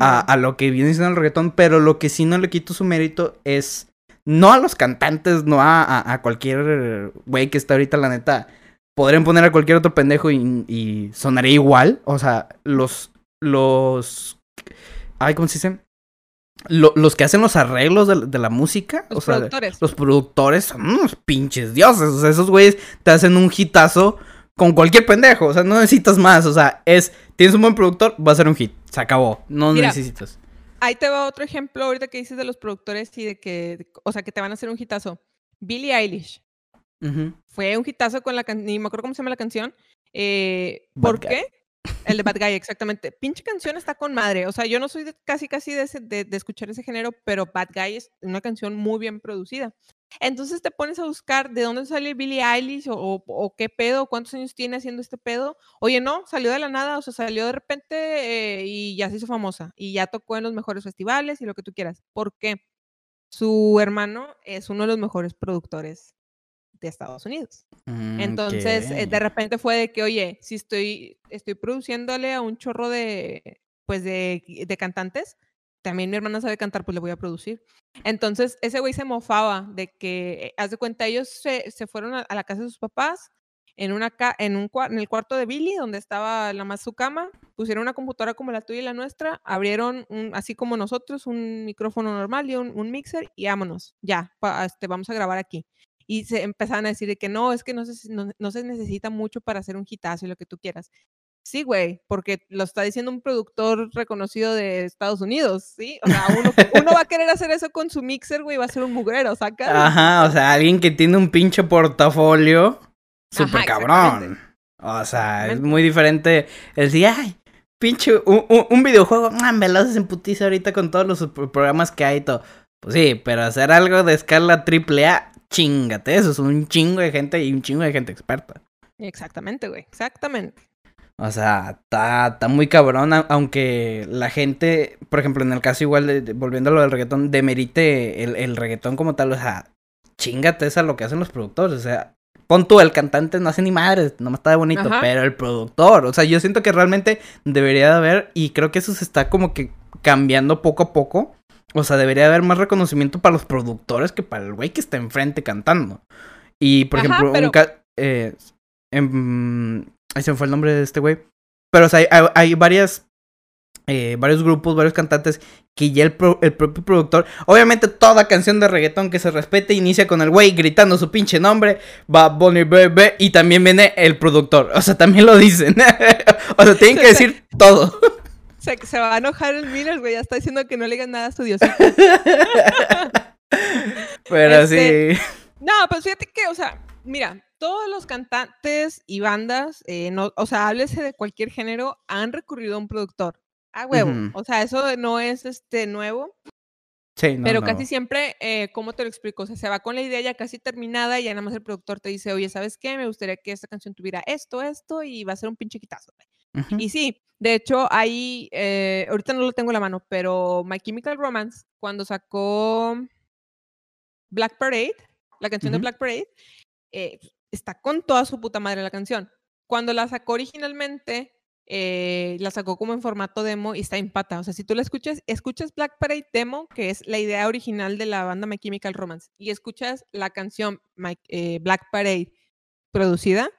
a, lo que viene siendo el reggaetón. Pero lo que sí no le quito su mérito es. No a los cantantes, no a, a cualquier güey que está ahorita, la neta podrían poner a cualquier otro pendejo y, y, sonaría igual. O sea, los, los... Ay, ¿cómo se dice? Los que hacen los arreglos de, la música, los productores. los productores son unos pinches dioses. O sea, esos güeyes te hacen un hitazo con cualquier pendejo. O sea, no necesitas más. O sea, es, tienes un buen productor, va a ser un hit. Se acabó. No necesitas. Ahí te va otro ejemplo ahorita que dices de los productores y de que, o sea, que te van a hacer un hitazo. Billie Eilish. Fue un hitazo con la canción, ni me acuerdo cómo se llama la canción. Eh, ¿Por qué? El de Bad Guy, exactamente. Pinche canción está con madre. O sea, yo no soy casi, casi de, de, escuchar ese género, pero Bad Guy es una canción muy bien producida. Entonces te pones a buscar de dónde sale Billie Eilish o, o, qué pedo, cuántos años tiene haciendo este pedo. Oye, no, salió de la nada, o sea, salió de repente eh, y ya se hizo famosa y ya tocó en los mejores festivales y lo que tú quieras. ¿Por qué? Su hermano es uno de los mejores productores de Estados Unidos. Mm, Entonces, eh, ok. de repente fue de que, oye, si estoy, estoy produciéndole a un chorro de, pues, de, de cantantes, también mi hermana sabe cantar, pues le voy a producir. Entonces, ese güey se mofaba de que, haz de cuenta, ellos se, se fueron a, a la casa de sus papás, en, una ca- en, un, en el cuarto de Billy, donde estaba la más su cama, pusieron una computadora como la tuya y la nuestra, abrieron, un, así como nosotros, un micrófono normal y un, un mixer y vámonos, ya, pa- este, vamos a grabar aquí. Y se empezaban a decir de que no, es que no se, no, no se necesita mucho para hacer un hitazo y lo que tú quieras. Sí, güey, porque lo está diciendo un productor reconocido de Estados Unidos, ¿sí? O sea, uno, uno va a querer hacer eso con su mixer, güey, va a ser un mugrero, ¿sacas? Ajá, o sea, alguien que tiene un pinche portafolio súper cabrón. O sea, es muy diferente el decir, ay, pinche, un, un- un videojuego, ah, me lo haces en putiza ahorita con todos los pro- programas que hay y todo. Pues sí, pero hacer algo de escala triple A, chingate, eso es un chingo de gente y un chingo de gente experta. Exactamente, güey, exactamente. O sea, está, muy cabrón, aunque la gente, por ejemplo, en el caso igual, de, de- volviendo a lo del reggaetón, demerite el, el reggaetón como tal, o sea, chingate esa lo que hacen los productores, o sea, pon tú, el cantante no hace ni madres, nomás está de bonito, Ajá. pero el productor, o sea, yo siento que realmente debería de haber, y creo que eso se está como que cambiando poco a poco, o sea, debería haber más reconocimiento para los productores que para el güey que está enfrente cantando. Y, por Ajá, ejemplo, un pero- ca- eh, em, ahí se me fue el nombre de este güey. Pero o sea, hay, hay- hay varias. eh, varios grupos, varios cantantes que ya el, pro- el propio productor. Obviamente, toda canción de reggaetón que se respete inicia con el güey gritando su pinche nombre. Va Bonnie Bebe. Y también viene el productor. O sea, también lo dicen. o sea, tienen que decir todo. Se, se va a enojar el Miller, güey, ya está diciendo que no le digan nada a su diosito. Pero Este, sí. No, pues fíjate que, o sea, mira, todos los cantantes y bandas, eh, no, o sea, háblese de cualquier género, han recurrido a un productor. A huevo. O sea, eso no es este nuevo, Sí, no, pero no. casi siempre, eh, ¿cómo te lo explico? O sea, se va con la idea ya casi terminada y ya nada más el productor te dice, oye, ¿sabes qué? Me gustaría que esta canción tuviera esto, esto, y va a ser un pinche quitazo. güey". Ujú. Y sí, de hecho, ahí, eh, ahorita no lo tengo en la mano, pero My Chemical Romance, cuando sacó Black Parade, la canción de Ujú. Black Parade, eh, está con toda su puta madre la canción. Cuando la sacó originalmente, eh, la sacó como en formato demo y está en pata. O sea, si tú la escuchas, escuchas Black Parade demo, que es la idea original de la banda My Chemical Romance, y escuchas la canción My- eh, Black Parade producida,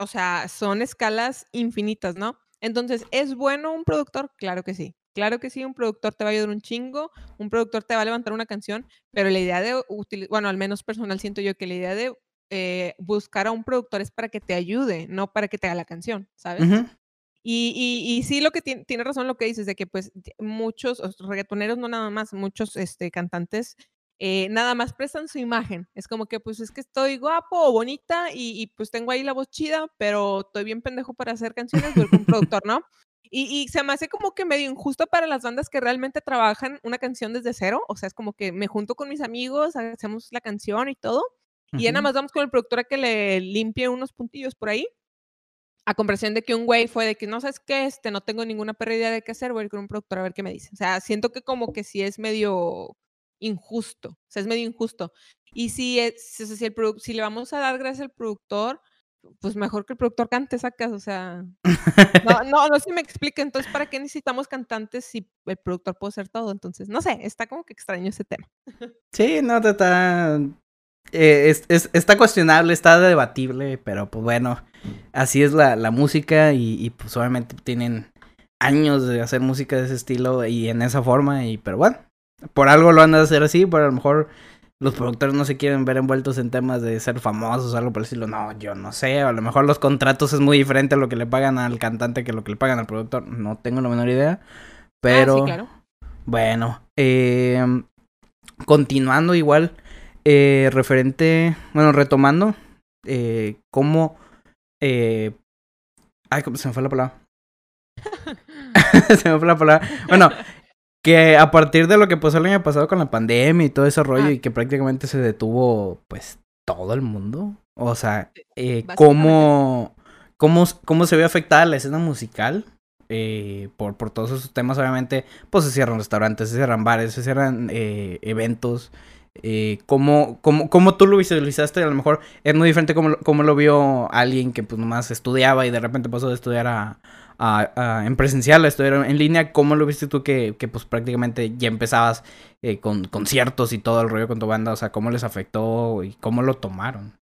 o sea, son escalas infinitas, ¿no? Entonces, ¿es bueno un productor? Claro que sí. Claro que sí, un productor te va a ayudar un chingo, un productor te va a levantar una canción, pero la idea de bueno, al menos personal siento yo que la idea de eh, buscar a un productor es para que te ayude, no para que te haga la canción, ¿sabes? Ujú. Y, y, y sí, lo que tiene, tiene razón lo que dices, de que pues muchos reggaetoneros, no nada más, muchos este, cantantes, eh, nada más prestan su imagen. Es como que pues es que estoy guapo o bonita y, y, pues tengo ahí la voz chida, pero estoy bien pendejo para hacer canciones, voy con un productor, ¿no? Y, y se me hace como que medio injusto para las bandas que realmente trabajan una canción desde cero. O sea, es como que me junto con mis amigos, hacemos la canción y todo. Y ya nada más vamos con el productor a que le limpie unos puntillos por ahí. A comparación de que un güey fue de que no sabes qué, este, no tengo ninguna perra idea de qué hacer, voy a ir con un productor a ver qué me dice. O sea, siento que como que sí es medio injusto. O sea, es medio injusto. Y si, es, si, el si le vamos a dar gracias al productor, pues mejor que el productor cante, sacas. O sea, no, no, no si me explica. Entonces, ¿para qué necesitamos cantantes si el productor puede hacer todo? Entonces, no sé, está como que extraño ese tema. Sí, no, está. eh, es- es- está cuestionable, está debatible, pero pues bueno, así es la, la música y, y, pues obviamente tienen años de hacer música de ese estilo y en esa forma, y pero bueno, por algo lo han de hacer así, pero a lo mejor los productores no se quieren ver envueltos en temas de ser famosos o algo por el estilo, no, yo no sé, a lo mejor los contratos es muy diferente a lo que le pagan al cantante que lo que le pagan al productor, no tengo la menor idea, pero... Ah, sí, claro. Bueno, eh, continuando igual, eh, referente, bueno, retomando, eh, cómo, eh, ay, ¿cómo se me fue la palabra? se me fue la palabra. Bueno, que a partir de lo que pasó el año pasado con la pandemia y todo ese rollo Ah. y que prácticamente se detuvo pues todo el mundo. O sea, eh, cómo, cómo, cómo se ve afectada la escena musical eh, por, por todos esos temas. Obviamente, pues se cierran restaurantes, se cierran bares, se cierran eh, eventos. Eh, ¿cómo, cómo, tú lo visualizaste? A lo mejor es muy diferente como, como lo vio alguien que pues nomás estudiaba y de repente pasó de estudiar a- a- en presencial a estudiar en línea. ¿Cómo lo viste tú que, que pues prácticamente ya empezabas eh, con conciertos y todo el rollo con tu banda? O sea, ¿cómo les afectó y cómo lo tomaron?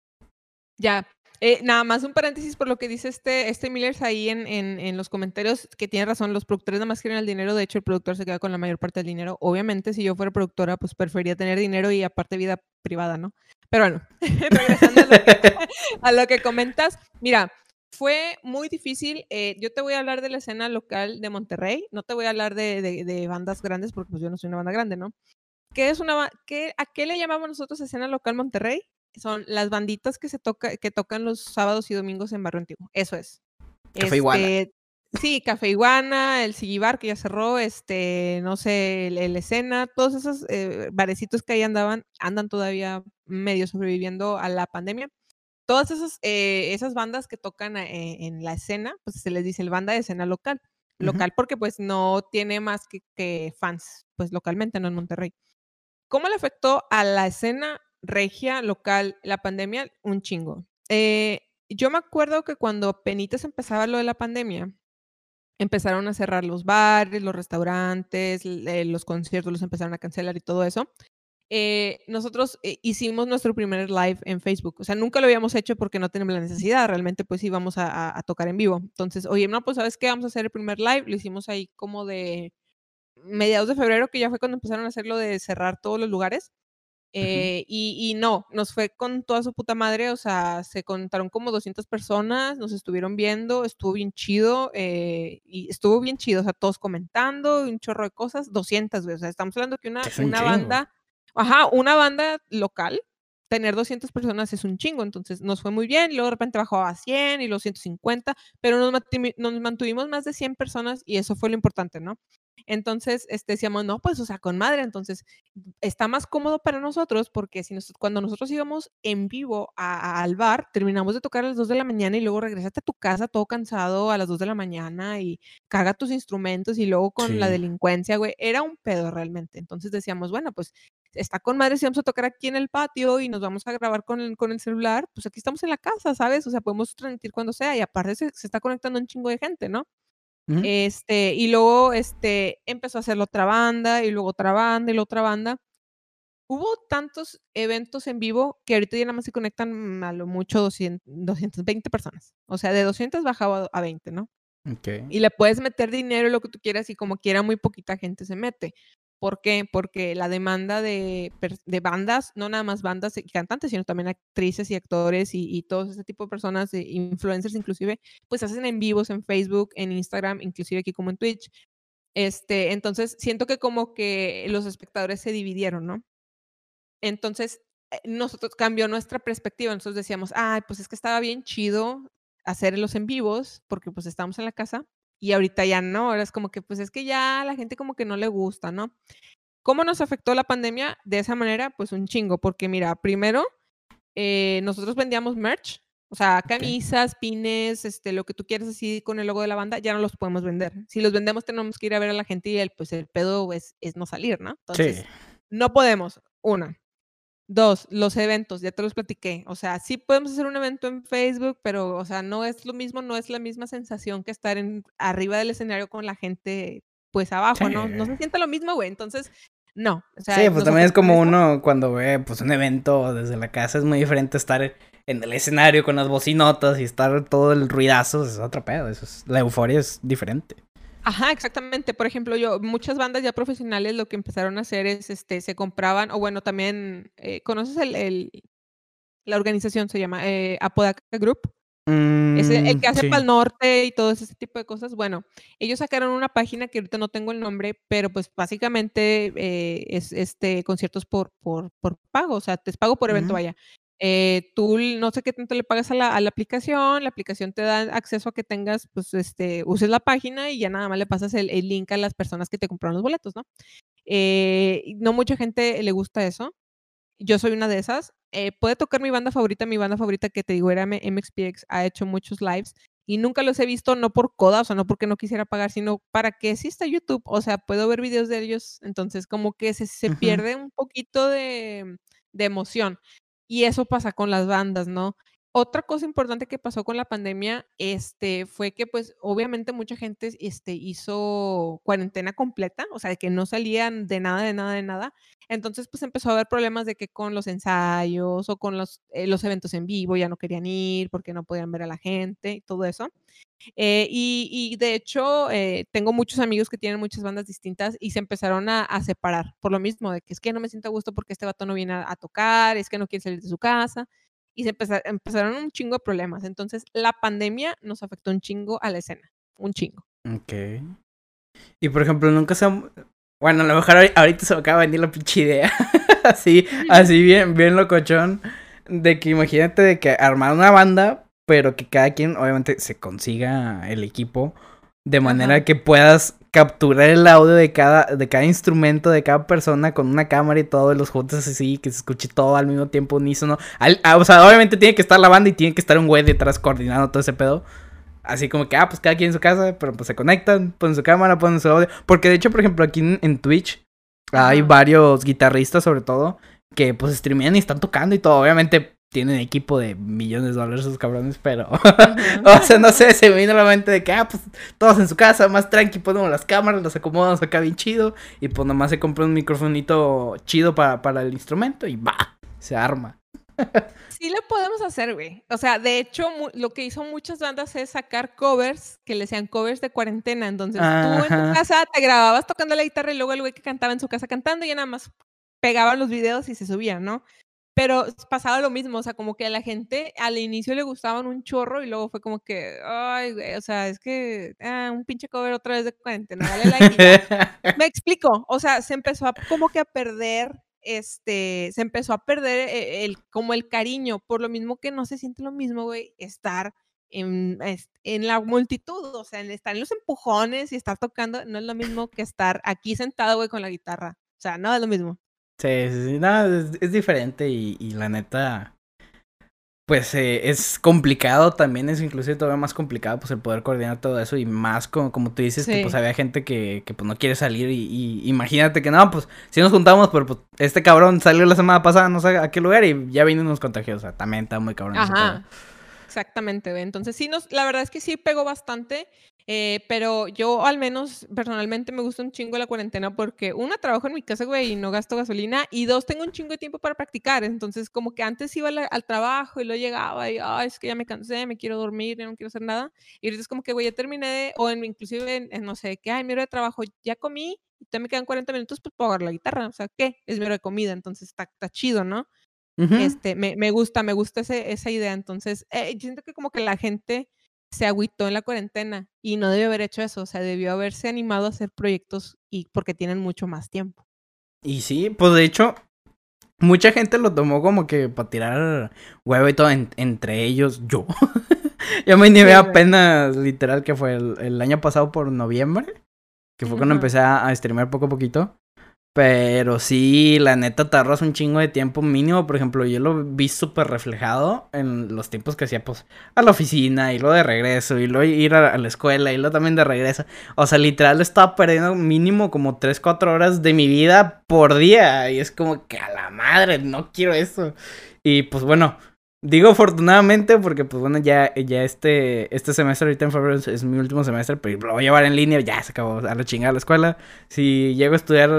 Ya. Eh, nada más un paréntesis por lo que dice este, este Millers ahí en, en, en los comentarios, que tiene razón, los productores nada más quieren el dinero, de hecho el productor se queda con la mayor parte del dinero. Obviamente si yo fuera productora, pues preferiría tener dinero y aparte vida privada, ¿no? Pero bueno, regresando a lo, que, a lo que comentas, mira, fue muy difícil. eh, yo te voy a hablar de la escena local de Monterrey, no te voy a hablar de, de- de bandas grandes porque pues yo no soy una banda grande, ¿no? ¿Qué es una qué, ¿A qué le llamamos nosotros escena local Monterrey? Son las banditas que se toca, que tocan los sábados y domingos en Barrio Antiguo. Eso es. Café Iguana. Este, Sí, Café Iguana, el Sigibar que ya cerró, este, no sé, el, el Escena, todos esos eh, barecitos que ahí andaban, andan todavía medio sobreviviendo a la pandemia. Todas esas, eh, esas bandas que tocan eh, en la escena, pues se les dice el banda de escena local. Local porque pues no tiene más que, que fans, pues localmente, no en Monterrey. ¿Cómo le afectó a la escena regia local la pandemia? Un chingo. Eh, yo me acuerdo que cuando penitas empezaba lo de la pandemia, empezaron a cerrar los bares, los restaurantes, eh, los conciertos los empezaron a cancelar y todo eso. Eh, nosotros hicimos nuestro primer live en Facebook. O sea, nunca lo habíamos hecho porque no tenemos la necesidad. Realmente, pues íbamos a, a- tocar en vivo. Entonces, oye, no, pues, ¿sabes qué? Vamos a hacer el primer live. Lo hicimos ahí como de mediados de febrero, que ya fue cuando empezaron a hacerlo de cerrar todos los lugares. Eh, y, y no, nos fue con toda su puta madre, o sea, se contaron como 200 personas, nos estuvieron viendo, estuvo bien chido, eh, y estuvo bien chido, o sea, todos comentando, un chorro de cosas, 200, güey, o sea, estamos hablando que una, una banda, ajá, una banda local, tener 200 personas es un chingo, entonces nos fue muy bien, y luego de repente bajó a 100 y los 150, pero nos, nos mantuvimos más de 100 personas y eso fue lo importante, ¿no? Entonces, este, decíamos, no, pues, o sea, con madre, entonces, está más cómodo para nosotros porque si nos- cuando nosotros íbamos en vivo a- a- al bar, terminamos de tocar a las 2 de la mañana y luego regresaste a tu casa todo cansado a las 2 de la mañana y carga tus instrumentos y luego con la delincuencia, güey, era un pedo realmente. Entonces decíamos, bueno, pues está con madre si vamos a tocar aquí en el patio y nos vamos a grabar con el, con el celular, pues aquí estamos en la casa, ¿sabes? O sea, podemos transmitir cuando sea y aparte se, se está conectando un chingo de gente, ¿no? Este, y luego este, empezó a hacer otra banda, y luego otra banda, y la otra banda. Hubo tantos eventos en vivo que ahorita ya nada más se conectan a lo mucho 200, 220 personas. O sea, de 200 bajaba a 20, ¿no? Ok. Y le puedes meter dinero, lo que tú quieras, y como quiera, muy poquita gente se mete. ¿Por qué? Porque la demanda de, de bandas, no nada más bandas y cantantes, sino también actrices y actores y, y todo ese tipo de personas, de influencers inclusive, pues hacen en vivos en Facebook, en Instagram, inclusive aquí como en Twitch. Este, entonces, siento que como que los espectadores se dividieron, ¿no? Entonces, eh, nosotros cambió nuestra perspectiva. Nosotros decíamos, ay, pues es que estaba bien chido hacer los en vivos, porque pues estábamos en la casa, y ahorita ya no, ahora es como que, pues es que ya a la gente como que no le gusta, ¿no? ¿Cómo nos afectó la pandemia de esa manera? Pues un chingo, porque mira, primero, eh, nosotros vendíamos merch, o sea, camisas, pines, este, lo que tú quieras así con el logo de la banda, ya no los podemos vender. Si los vendemos tenemos que ir a ver a la gente y el, pues el pedo es, es no salir, ¿no? Entonces, Sí. no podemos, una. Dos, los eventos, ya te los platiqué. O sea, sí podemos hacer un evento en Facebook, pero, o sea, no es lo mismo, no es la misma sensación que estar en, arriba del escenario con la gente, pues abajo, ¿no? No se siente lo mismo, güey. Entonces, no. O sea, Sí, pues también es como uno cuando ve pues un evento desde la casa, es muy diferente estar en el escenario con las bocinotas y estar todo el ruidazo, es otro pedo, eso es, la euforia es diferente. Ajá, exactamente. Por ejemplo, yo, muchas bandas ya profesionales lo que empezaron a hacer es, este, se compraban, o bueno, también, eh, ¿conoces el, el- la organización? Se llama eh, Apodaca Group. Es el, el Mm, que hace sí. para el norte y todo ese tipo de cosas. Bueno, ellos sacaron una página que ahorita no tengo el nombre, pero pues básicamente eh, es este conciertos por, por, por pago, o sea, te pago por evento, Ujú. vaya. Eh, tú no sé qué tanto le pagas a la, a la, aplicación, la aplicación te da acceso a que tengas, pues, este, uses la página y ya nada más le pasas el, el link a las personas que te compraron los boletos, ¿no? Eh, no mucha gente le gusta eso. Yo soy una de esas. Eh, puede tocar mi banda favorita, mi banda favorita que te digo era MXPX, ha hecho muchos lives y nunca los he visto, no por coda, o sea, no porque no quisiera pagar, sino para que exista YouTube, o sea, puedo ver videos de ellos, entonces como que se, se pierde un poquito de, de emoción. Y eso pasa con las bandas, ¿no? Otra cosa importante que pasó con la pandemia, este, fue que, pues, obviamente mucha gente, este, hizo cuarentena completa, o sea, que no salían de nada, de nada, de nada. Entonces, pues, empezó a haber problemas de que con los ensayos o con los, eh, los eventos en vivo ya no querían ir porque no podían ver a la gente y todo eso. Eh, y, de hecho, eh, tengo muchos amigos que tienen muchas bandas distintas y se empezaron a, separar por lo mismo, de que es que no me siento a gusto porque este vato no viene a, tocar, es que no quiere salir de su casa y se empezaron, un chingo de problemas. Entonces, la pandemia nos afectó un chingo a la escena, un chingo. Ok. Y por ejemplo, nunca se Bueno, a lo mejor ahorita se me acaba de venir la pinche idea. así, así bien, bien locochón. De que imagínate de que armar una banda, pero que cada quien obviamente se consiga el equipo. De manera que puedas capturar el audio de cada, de cada instrumento, de cada persona con una cámara y todo, y los juntos así, que se escuche todo al mismo tiempo unísono. Al, ah, o sea, obviamente tiene que estar la banda y tiene que estar un güey detrás coordinando todo ese pedo. Así como que, ah, pues cada quien en su casa, pero pues se conectan, ponen su cámara, ponen su audio. Porque de hecho, por ejemplo, aquí en, Twitch hay varios guitarristas, sobre todo, que pues streamean y están tocando y todo. Obviamente tienen equipo de millones de dólares esos cabrones, pero, o sea, no sé, se me vino a la mente de que, ah, pues, todos en su casa, más tranqui, ponemos las cámaras, las acomodamos acá bien chido, y pues nomás se compra un microfonito chido para, para el instrumento, y va, se arma. Sí lo podemos hacer, güey. O sea, de hecho, lo que hizo muchas bandas es sacar covers, que le sean covers de cuarentena. Entonces, tú en tu casa te grababas tocando la guitarra y luego el güey que cantaba en su casa cantando y ya nada más pegaban los videos y se subían, ¿no? Pero pasaba lo mismo, o sea, como que a la gente al inicio le gustaban un chorro y luego fue como que, ay, güey, o sea, es que, ah, un pinche cover otra vez de cuarentena, dale like. Me explico, o sea, se empezó a, como que a perder, este, se empezó a perder e, el, como el cariño, por lo mismo que no se siente lo mismo, güey, estar en, en la multitud, o sea, estar en los empujones y estar tocando, no es lo mismo que estar aquí sentado, güey, con la guitarra. O sea, no es lo mismo. Sí, sí, sí, no, es, diferente y, la neta, pues eh, es complicado también, es inclusive todavía más complicado pues el poder coordinar todo eso y más como, como tú dices que pues había gente que, que pues no quiere salir y, y, imagínate que no, pues si nos juntamos, pero pues este cabrón salió la semana pasada no sé a qué lugar y ya vino unos contagios, o sea, también está muy cabrón. Ajá, exactamente, entonces sí, nos, la verdad es que sí pegó bastante eh, pero yo al menos personalmente me gusta un chingo la cuarentena porque una, trabajo en mi casa, güey, y no gasto gasolina, y dos, tengo un chingo de tiempo para practicar. Entonces, como que antes iba al, trabajo y luego llegaba y, ay, es que ya me cansé, me quiero dormir, ya no quiero hacer nada. Y ahorita es como que, güey, ya terminé, o en, inclusive en, no sé, que, ay, mi hora de trabajo, ya comí, y todavía me quedan 40 minutos, pues puedo agarrar la guitarra. O sea, ¿qué? Es mi hora de comida, entonces está, está chido, ¿no? Este, me, me, gusta, me gusta ese, esa idea. Entonces, eh, siento que como que la gente se agüitó en la cuarentena y no debió haber hecho eso, o sea, debió haberse animado a hacer proyectos y porque tienen mucho más tiempo. Y sí, pues de hecho, mucha gente lo tomó como que para tirar huevo y todo, entre ellos yo. yo me animé apenas, literal, que fue el, año pasado por noviembre, que fue cuando empecé a, a streamear poco a poquito. Pero sí, la neta te ahorras un chingo de tiempo mínimo. Por ejemplo, yo lo vi súper reflejado en los tiempos que hacía, pues, a la oficina y luego de regreso y luego ir a, la escuela y luego también de regreso. O sea, literal estaba perdiendo mínimo como 3, 4 horas de mi vida por día. Y es como que a la madre, no quiero eso. Y pues bueno, Digo afortunadamente porque pues bueno, ya, ya este, este semestre ahorita en febrero es, mi último semestre, pero lo voy a llevar en línea, ya se acabó a la chingada la escuela. Si llego a estudiar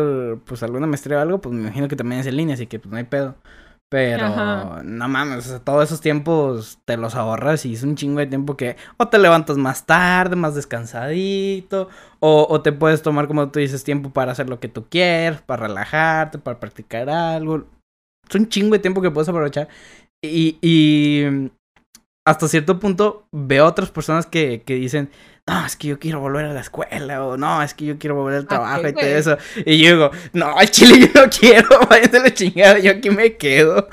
pues alguna maestría o algo, pues me imagino que también es en línea, así que pues no hay pedo. Pero no mames, o sea, todos esos tiempos te los ahorras y es un chingo de tiempo que o te levantas más tarde, más descansadito, o, o te puedes tomar, como tú dices, tiempo para hacer lo que tú quieres, para relajarte, para practicar algo. Es un chingo de tiempo que puedes aprovechar. Y, y hasta cierto punto veo a otras personas que, que dicen, no, es que yo quiero volver a la escuela, o no, es que yo quiero volver al trabajo y todo eso. Y yo digo, no, al chile yo no quiero, váyanse la chingada, yo aquí me quedo.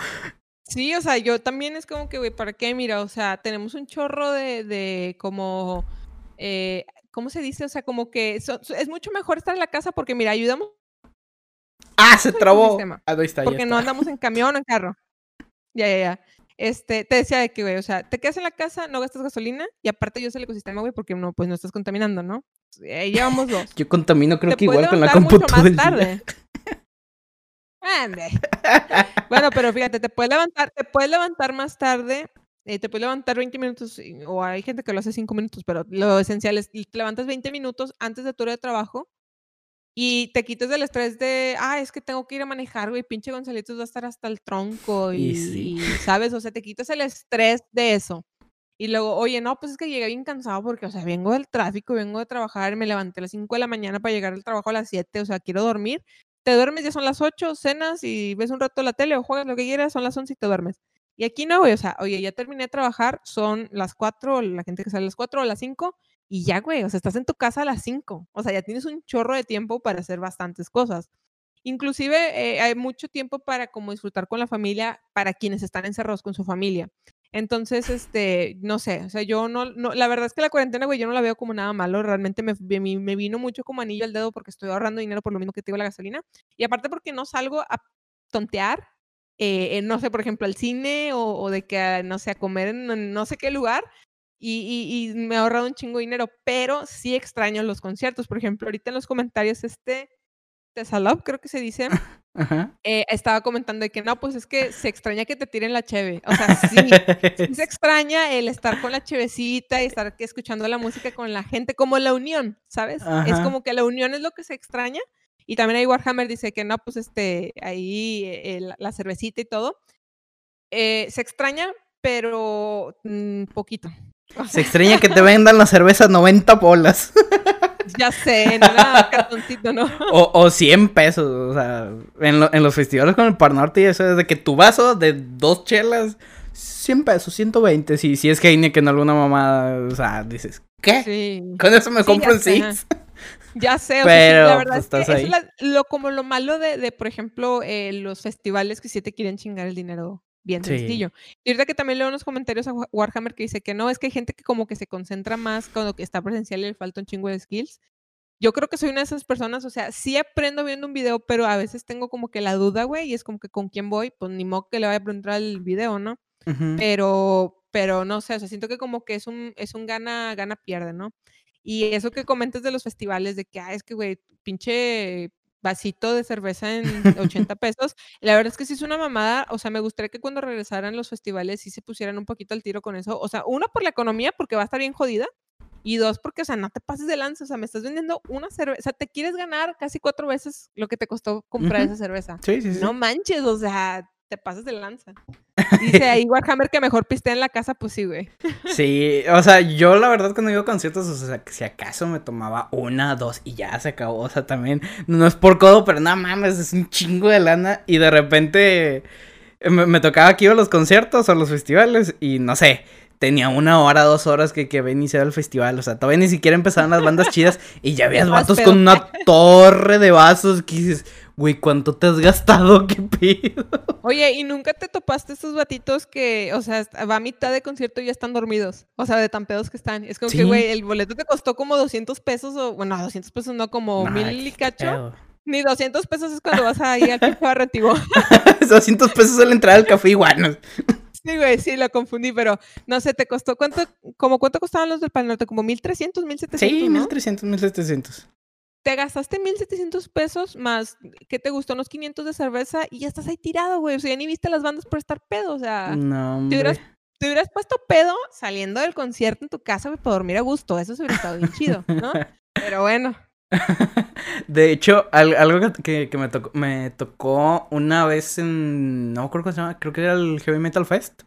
Sí, o sea, yo también es como que, güey, ¿para qué? Mira, o sea, tenemos un chorro de, de como, eh, ¿cómo se dice? O sea, como que so- so- es mucho mejor estar en la casa porque, mira, ayudamos ¡Ah, se trabó! Ah, ahí está, ya porque no andamos en camión o en carro. Ya, ya, ya. Este, te decía de que, güey, o sea, te quedas en la casa, no gastas gasolina y aparte yo soy el ecosistema, güey, porque no, pues no estás contaminando, ¿no? Ahí llevamos dos. Yo contamino creo te que igual con la levantar compu mucho todo más el día. tarde. Ande. Bueno, pero fíjate, te puedes levantar, te puedes levantar más tarde, eh, te puedes levantar 20 minutos, o hay gente que lo hace 5 minutos, pero lo esencial es, te levantas 20 minutos antes de tu hora de trabajo y te quitas del estrés de, ah, es que tengo que ir a manejar, güey, pinche Gonzalitos va a estar hasta el tronco Y y, sí. y, ¿sabes? O sea, te quitas el estrés de eso. Y luego, oye, no, pues es que llegué bien cansado porque, o sea, vengo del tráfico, vengo de trabajar, me levanté a las 5 de la mañana para llegar al trabajo a las 7, o sea, quiero dormir. Te duermes, ya son las 8, cenas y ves un rato la tele o juegas lo que quieras, son las 11 y te duermes. Y aquí no, güey, o sea, oye, ya terminé de trabajar, son las 4, la gente que sale a las 4 o las 5, y ya, güey, o sea, estás en tu casa a las 5, o sea, ya tienes un chorro de tiempo para hacer bastantes cosas. Inclusive eh, hay mucho tiempo para como disfrutar con la familia, para quienes están encerrados con su familia. Entonces, este, no sé, o sea, yo no, no, la verdad es que la cuarentena, güey, yo no la veo como nada malo, realmente me, vino mucho como anillo al dedo porque estoy ahorrando dinero por lo mismo que te digo la gasolina, y aparte porque no salgo a tontear, eh, en, no sé, por ejemplo, al cine o, o de que, no sé, a comer en no sé qué lugar, y, y, y, me he ahorrado un chingo de dinero, pero sí extraño los conciertos. Por ejemplo, ahorita en los comentarios, este Tesalop, creo que se dice, Ajá. eh, estaba comentando de que no, pues es que se extraña que te tiren la cheve. O sea, sí, sí se extraña el estar con la chevecita y estar escuchando la música con la gente, como la unión, ¿sabes? Ajá. Es como que la unión es lo que se extraña. Y también ahí Warhammer dice que no, pues este, ahí eh, la, la, cervecita y todo. Eh, se extraña, pero mmm, poquito. Se extraña que te vendan la cerveza 90 bolas. Ya sé, nada, cartoncito, ¿no? O, o 100 pesos, o sea, en, lo, en, los festivales con el Par Norte y eso es de que tu vaso de dos chelas, 100 pesos, 120, si, si es Heineken alguna mamada, o sea, dices, ¿qué? Sí. Con eso me sí, compro un sé, Six. Ya sé, o Pero, sea, sí, la verdad pues, es que es la, lo, como lo malo de, de por ejemplo, eh, los festivales que sí te quieren chingar el dinero bien Sí. sencillo. Y ahorita que también leo unos comentarios a Wa- Warhammer que dice que no, es que hay gente que como que se concentra más cuando que está presencial y le falta un chingo de skills. Yo creo que soy una de esas personas, o sea, sí aprendo viendo un video, pero a veces tengo como que la duda, güey, y es como que con quién voy, pues ni modo que le vaya a preguntar el video, ¿no? Pero, pero no sé, o sea, siento que como que es un, es un gana, gana, pierde, ¿no? Y eso que comentas de los festivales, de que, ah, es que, güey, pinche vasito de cerveza en 80 pesos. La verdad es que sí es una mamada. O sea, me gustaría que cuando regresaran los festivales sí se pusieran un poquito al tiro con eso. O sea, una por la economía, porque va a estar bien jodida. Y dos, porque, o sea, no te pases de lanza. O sea, me estás vendiendo una cerveza. O sea, te quieres ganar casi cuatro veces lo que te costó comprar esa cerveza. Sí, sí, sí. No manches, o sea, te pasas de lanza. Dice ahí Warhammer que mejor pistea en la casa, pues sí, güey. Sí, o sea, yo la verdad cuando iba a conciertos, o sea, si acaso me tomaba una, dos y ya se acabó, o sea, también, no es por codo, pero no mames, es un chingo de lana y de repente me, me tocaba que iba a los conciertos o a los festivales y no sé, tenía una hora, dos horas que, que había iniciado el festival, o sea, todavía ni siquiera empezaban las bandas chidas y ya habías vatos con una torre de vasos que dices, güey, ¿cuánto te has gastado? ¿Qué pido? Oye, ¿y nunca te topaste estos batitos que, o sea, va a mitad de concierto y ya están dormidos? O sea, de tan pedos que están. Es como que, güey, el boleto te costó como 200 pesos o, bueno, 200 pesos no, como Nah, mil y cacho. Ni 200 pesos es cuando vas ahí al barrio antiguo. 200 pesos al entrar al café igual. Sí, güey, sí, lo confundí, pero no sé, ¿te costó cuánto, como cuánto costaban los del Pal Norte? Como 1300, 1700, Sí, ¿no? 1300, 1700. Te gastaste 1700 pesos más, ¿qué te gustó? Unos 500 de cerveza y ya estás ahí tirado, güey. O sea, ya ni viste las bandas por estar pedo, o sea. No, Te hubieras, te hubieras puesto pedo saliendo del concierto en tu casa, güey, para dormir a gusto. Eso se hubiera estado bien chido, ¿no? Pero bueno. De hecho, al- algo que, que- que me, tocó, me tocó una vez en. No creo que se llama. Creo que era el Heavy Metal Fest.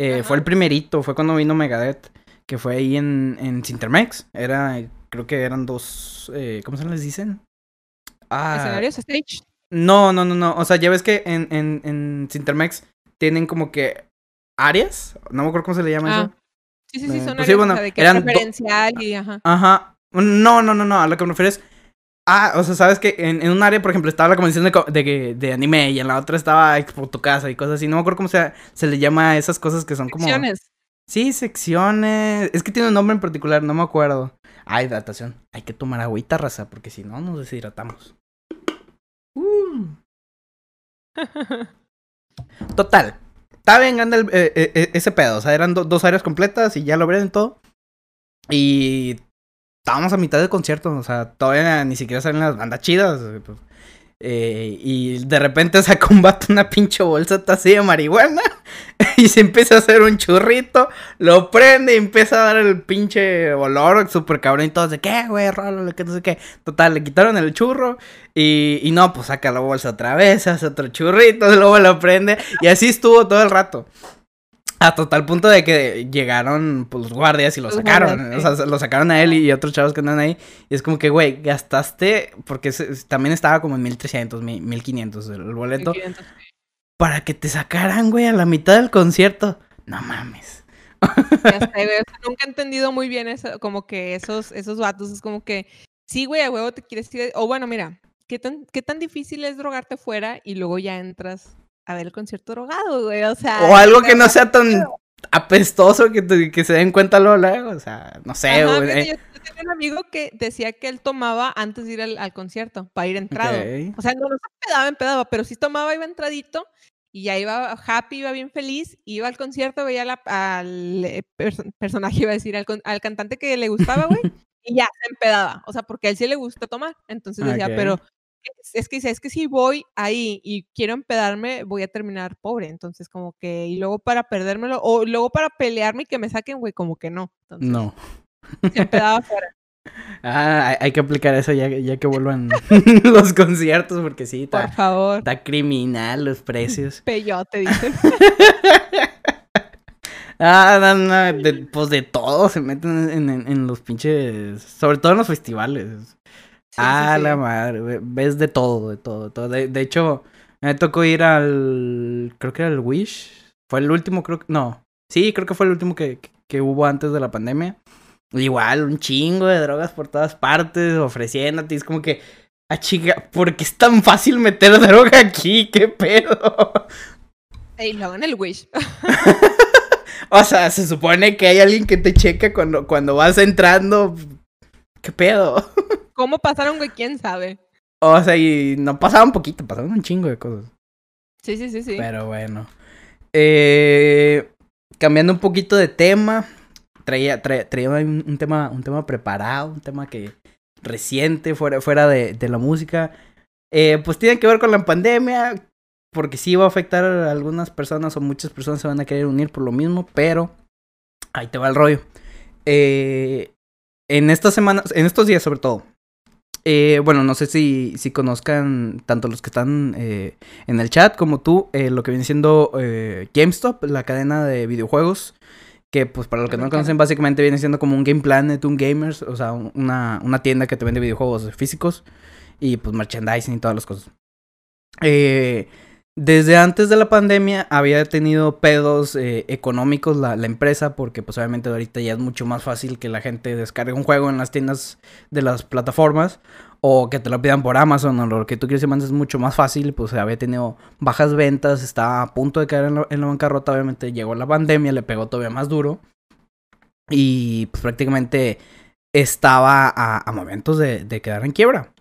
Eh, fue el primerito, fue cuando vino Megadeth. Que fue ahí en, en Cintermex. Era. Creo que eran dos. eh, ¿Cómo se les dicen? Ah, Escenarios, stage. No, no, no, no. O sea, ya ves que en, en, en Cintermex tienen como que áreas. No me acuerdo cómo se le llama Ah, eso. Sí, sí, sí, Eh, son pues sí, áreas, o bueno, sea, de que eran preferencial y ajá. Ajá. No, no, no, no. A lo que me refiero es. Ah, o sea, sabes que en, en un área, por ejemplo, estaba la convención de, de, de anime y en la otra estaba Expo Tu Casa y cosas así. No me acuerdo cómo se, se le llama a esas cosas que son como. Secciones. Sí, secciones. Es que tiene un nombre en particular, no me acuerdo. Ah, hidratación. Hay que tomar agüita, raza, porque si no, nos deshidratamos. Uh. Total. Estaba bien grande el- eh, eh, eh, ese pedo. O sea, eran do- dos áreas completas y ya lo abrieron todo. Y estábamos a mitad del concierto. O sea, todavía ni siquiera salen las bandas chidas. Eh, y de repente saca un vato una pinche bolsa así de marihuana. Y se empieza a hacer un churrito. Lo prende y empieza a dar el pinche olor súper cabrón. Y todos de qué, güey, rólalo, que no sé qué. Total, le quitaron el churro. Y, y no, pues saca la bolsa otra vez, hace otro churrito, luego lo prende. Y así estuvo todo el rato. Hasta tal punto de que llegaron pues, los guardias y lo sacaron. O sea, lo sacaron a él y, y otros chavos que andan ahí. Y es como que, güey, gastaste. Porque se- también estaba como en 1300, mi- 1500 el boleto. 500. Para que te sacaran, güey, a la mitad del concierto. No mames. Ya sé, güey, o sea, nunca he entendido muy bien eso, como que esos, esos vatos, es como que, sí, güey, a huevo te quieres ir, o bueno, mira, ¿qué tan, qué tan difícil es drogarte fuera y luego ya entras a ver el concierto drogado, güey, o sea. O algo que no sea tan apestoso que, te- que se den cuenta luego, luego. O sea, no sé, Ajá, güey. eh, yo, yo tenía un amigo que decía que él tomaba antes de ir al, al concierto, para ir entrado. ok. O sea, no, no se empedaba, empedaba, pero sí tomaba, iba entradito y ya iba happy, iba bien feliz, iba al concierto, veía la- al eh, perso- personaje, iba a decir, al, al cantante que le gustaba, güey, y ya se empedaba. O sea, porque a él sí le gusta tomar. Entonces decía, Ok. pero es, es que dice, es que si voy ahí y quiero empedarme, voy a terminar pobre. Entonces, como que, y luego para perdérmelo, o luego para pelearme y que me saquen, güey, como que no. Entonces, No. se empedaba fuera. Ah, hay, que aplicar eso ya, ya que vuelvan los conciertos, porque sí, Por está, favor. está criminal los precios. Peyote, dicen. Ah, no, no, de- pues de todo se meten en, en- en los pinches. Sobre todo en los festivales. Sí, ah, sí. la madre. ve- Ves de todo, de todo, de todo. De, de hecho, me tocó ir al. Creo que era el Wish. Fue el último, creo que. No. Sí, creo que fue el último que, que- hubo antes de la pandemia. Igual, un chingo de drogas por todas partes, ofreciéndote. Es como que. Ah, chica, ¿por qué es tan fácil meter droga aquí? ¿Qué pedo? Y luego en el Wish. O sea, se supone que hay alguien que te checa cuando, cuando vas entrando. ¿Qué pedo? ¿Cómo pasaron, güey? ¿Quién sabe? O sea, y no pasaban poquito, pasaban un chingo de cosas. Sí, sí, sí, sí. Pero bueno. Eh, cambiando un poquito de tema. Traía, traía, traía un, un tema, un tema preparado, un tema que reciente, fuera, fuera de, de la música. Eh, pues tiene que ver con la pandemia. Porque sí va a afectar a algunas personas o muchas personas se van a querer unir por lo mismo. Pero ahí te va el rollo. Eh, en estas semanas, en estos días sobre todo. eh, bueno, no sé si, si conozcan tanto los que están eh, en el chat como tú eh, lo que viene siendo eh, GameStop, la cadena de videojuegos. Que pues para los que no lo conocen básicamente viene siendo como un Game Planet, un Gamers, o sea, un- una, una tienda que te vende videojuegos físicos y pues merchandising y todas las cosas. Eh, desde antes de la pandemia había tenido pedos eh, económicos la, la empresa porque pues obviamente ahorita ya es mucho más fácil que la gente descargue un juego en las tiendas de las plataformas o que te lo pidan por Amazon o lo que tú quieres y mandes es mucho más fácil, pues había tenido bajas ventas, estaba a punto de caer en la, en la bancarrota, obviamente llegó la pandemia, le pegó todavía más duro y pues prácticamente estaba a, a momentos de, de quedar en quiebra.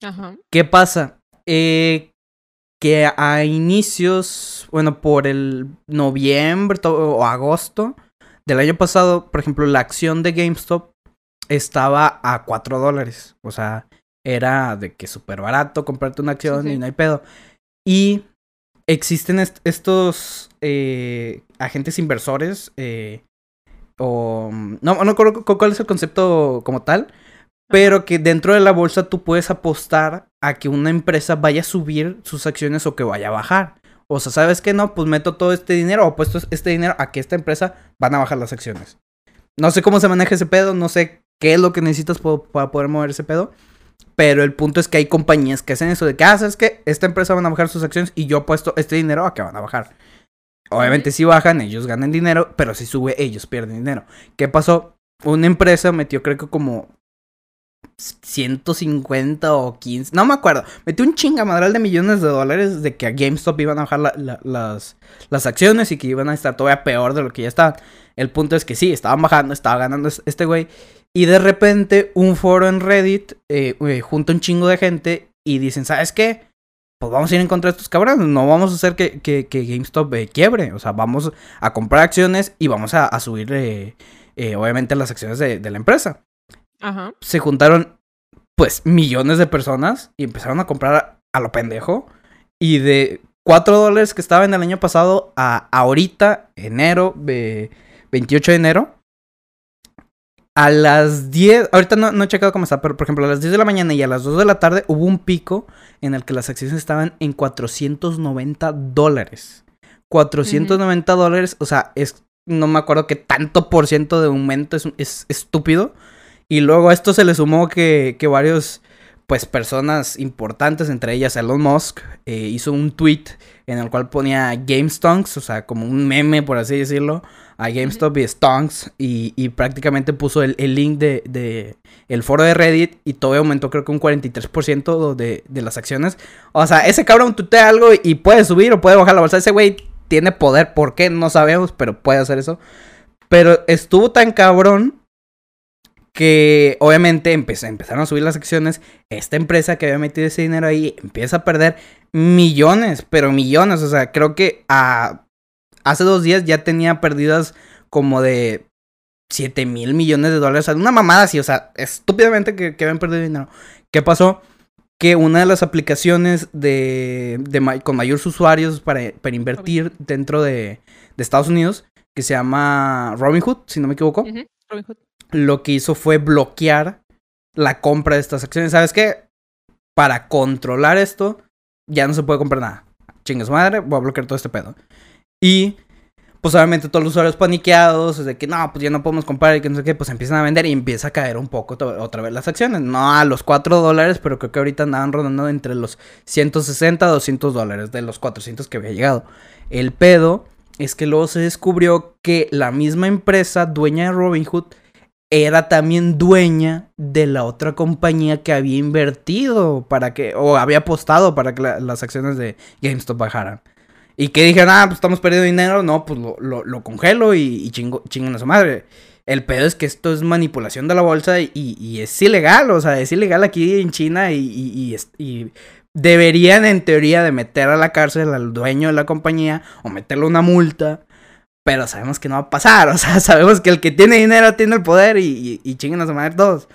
Ajá. ¿Qué pasa? Eh, que a inicios, bueno, por el noviembre o agosto del año pasado, por ejemplo, la acción de GameStop estaba a 4 dólares. O sea, era de que súper barato comprarte una acción Sí, sí. y no hay pedo. Y existen est- estos eh, agentes inversores eh, o... No, no cuál es el concepto como tal, pero que dentro de la bolsa tú puedes apostar a que una empresa vaya a subir sus acciones o que vaya a bajar. O sea, ¿sabes qué? No, pues meto todo este dinero o apuesto este dinero a que esta empresa van a bajar las acciones. No sé cómo se maneja ese pedo, no sé qué es lo que necesitas para poder mover ese pedo. Pero el punto es que hay compañías que hacen eso de que, ah, ¿sabes qué? Esta empresa van a bajar sus acciones y yo apuesto este dinero a que van a bajar. Obviamente si bajan, ellos ganan dinero, pero si sube, ellos pierden dinero. ¿Qué pasó? Una empresa metió creo que como 150 o 15, no me acuerdo. Metió un chingamadral de millones de dólares de que a GameStop iban a bajar las, las acciones y que iban a estar todavía peor de lo que ya estaban. El punto es que sí, estaban bajando, estaba ganando este güey. Y de repente un foro en Reddit eh, junta un chingo de gente y dicen, ¿sabes qué? Pues vamos a ir en contra de estos cabrones. No vamos a hacer que, que, GameStop eh, quiebre. O sea, vamos a comprar acciones y vamos a, subir, eh, obviamente, las acciones de la empresa. Se juntaron, pues, millones de personas y empezaron a comprar a, lo pendejo. Y de 4 dólares que estaban el año pasado a ahorita, enero, 28 de enero, a las 10, ahorita no, he checado cómo está, pero por ejemplo a las 10 de la mañana y a las 2 de la tarde hubo un pico en el que las acciones estaban en 490 dólares. 490 dólares, o sea, es, no me acuerdo qué tanto por ciento de aumento es, es estúpido. Y luego a esto se le sumó que, que varios, pues personas importantes, entre ellas Elon Musk, eh, hizo un tweet en el cual ponía GameStonks, o sea, como un meme, por así decirlo, a GameStop y Stonks, y, prácticamente puso el, link de, el foro de Reddit y todo aumentó creo que un 43% de, de las acciones. O sea, ese cabrón tutea algo y puede subir o puede bajar la bolsa. Ese güey tiene poder, ¿por qué? No sabemos, pero puede hacer eso. Pero estuvo tan cabrón que obviamente empezaron a subir las acciones. Esta empresa que había metido ese dinero ahí empieza a perder millones, pero millones. O sea, creo que a, hace dos días ya tenía perdidas como de 7 mil millones de dólares. O sea, una mamada así, o sea, estúpidamente que, habían perdido dinero. ¿Qué pasó? Que una de las aplicaciones de, con mayores usuarios para, para invertir dentro de, de, Estados Unidos, que se llama Robinhood, si no me equivoco, Robinhood lo que hizo fue bloquear la compra de estas acciones. ¿Sabes qué? Para controlar esto, ya no se puede comprar nada. Chingue su madre, voy a bloquear todo este pedo. Y, pues obviamente todos los usuarios paniqueados, de que no, pues ya no podemos comprar y que no sé qué, pues empiezan a vender y empieza a caer un poco otra vez las acciones. No a los 4 dólares, pero creo que ahorita andaban rodando entre los 160 a 200 dólares de los 400 que había llegado. El pedo es que luego se descubrió que la misma empresa dueña de Robinhood era también dueña de la otra compañía que había invertido para que, o había apostado para que las acciones de GameStop bajaran. Y que dijeron, ah, pues estamos perdiendo dinero, no, pues lo, lo, congelo y, y chingo, a su madre. El pedo es que esto es manipulación de la bolsa y, y es ilegal, o sea, es ilegal aquí en China y, y, deberían en teoría de meter a la cárcel al dueño de la compañía o meterle una multa pero sabemos que no va a pasar, o sea, sabemos que el que tiene dinero tiene el poder y, y, chinguen a su madre todos.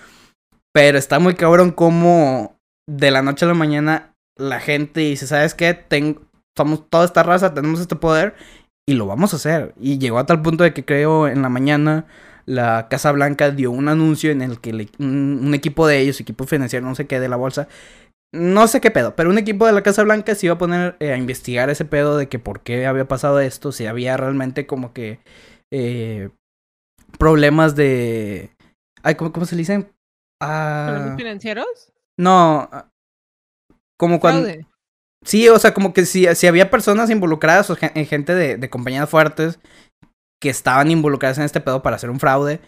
Pero está muy cabrón como de la noche a la mañana la gente dice, ¿sabes qué? Tengo, somos toda esta raza, tenemos este poder y lo vamos a hacer. Y llegó a tal punto de que creo en la mañana la Casa Blanca dio un anuncio en el que un, equipo de ellos, equipo financiero, no sé qué, de la bolsa, no sé qué pedo, pero un equipo de la Casa Blanca se iba a poner eh, a investigar ese pedo de que por qué había pasado esto, si había realmente como que eh, problemas de... Ay, ¿cómo, ¿Cómo se le dicen? ¿Problemas ah, financieros? No, ah, como cuando... Sí, o sea, como que si, si había personas involucradas o gente de, de compañías fuertes que estaban involucradas en este pedo para hacer un fraude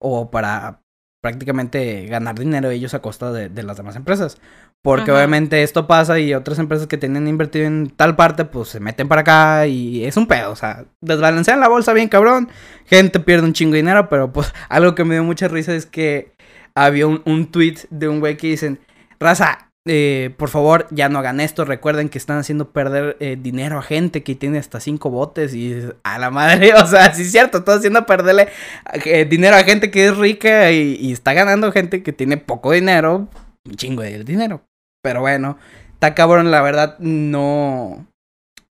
o para prácticamente ganar dinero ellos a costa de, de las demás empresas. Porque obviamente esto pasa y otras empresas que tienen invertido en tal parte, pues se meten para acá y es un pedo. O sea, desbalancean la bolsa bien cabrón. Gente pierde un chingo de dinero, pero pues algo que me dio mucha risa es que había un, un tweet de un güey que dicen, raza, eh, por favor, ya no hagan esto. Recuerden que están haciendo perder eh, dinero a gente que tiene hasta cinco botes. Y a la madre, o sea, sí es cierto, están haciendo perderle eh, dinero a gente que es rica y, y, está ganando gente que tiene poco dinero, un chingo de dinero. Pero bueno, está cabrón, la verdad, no.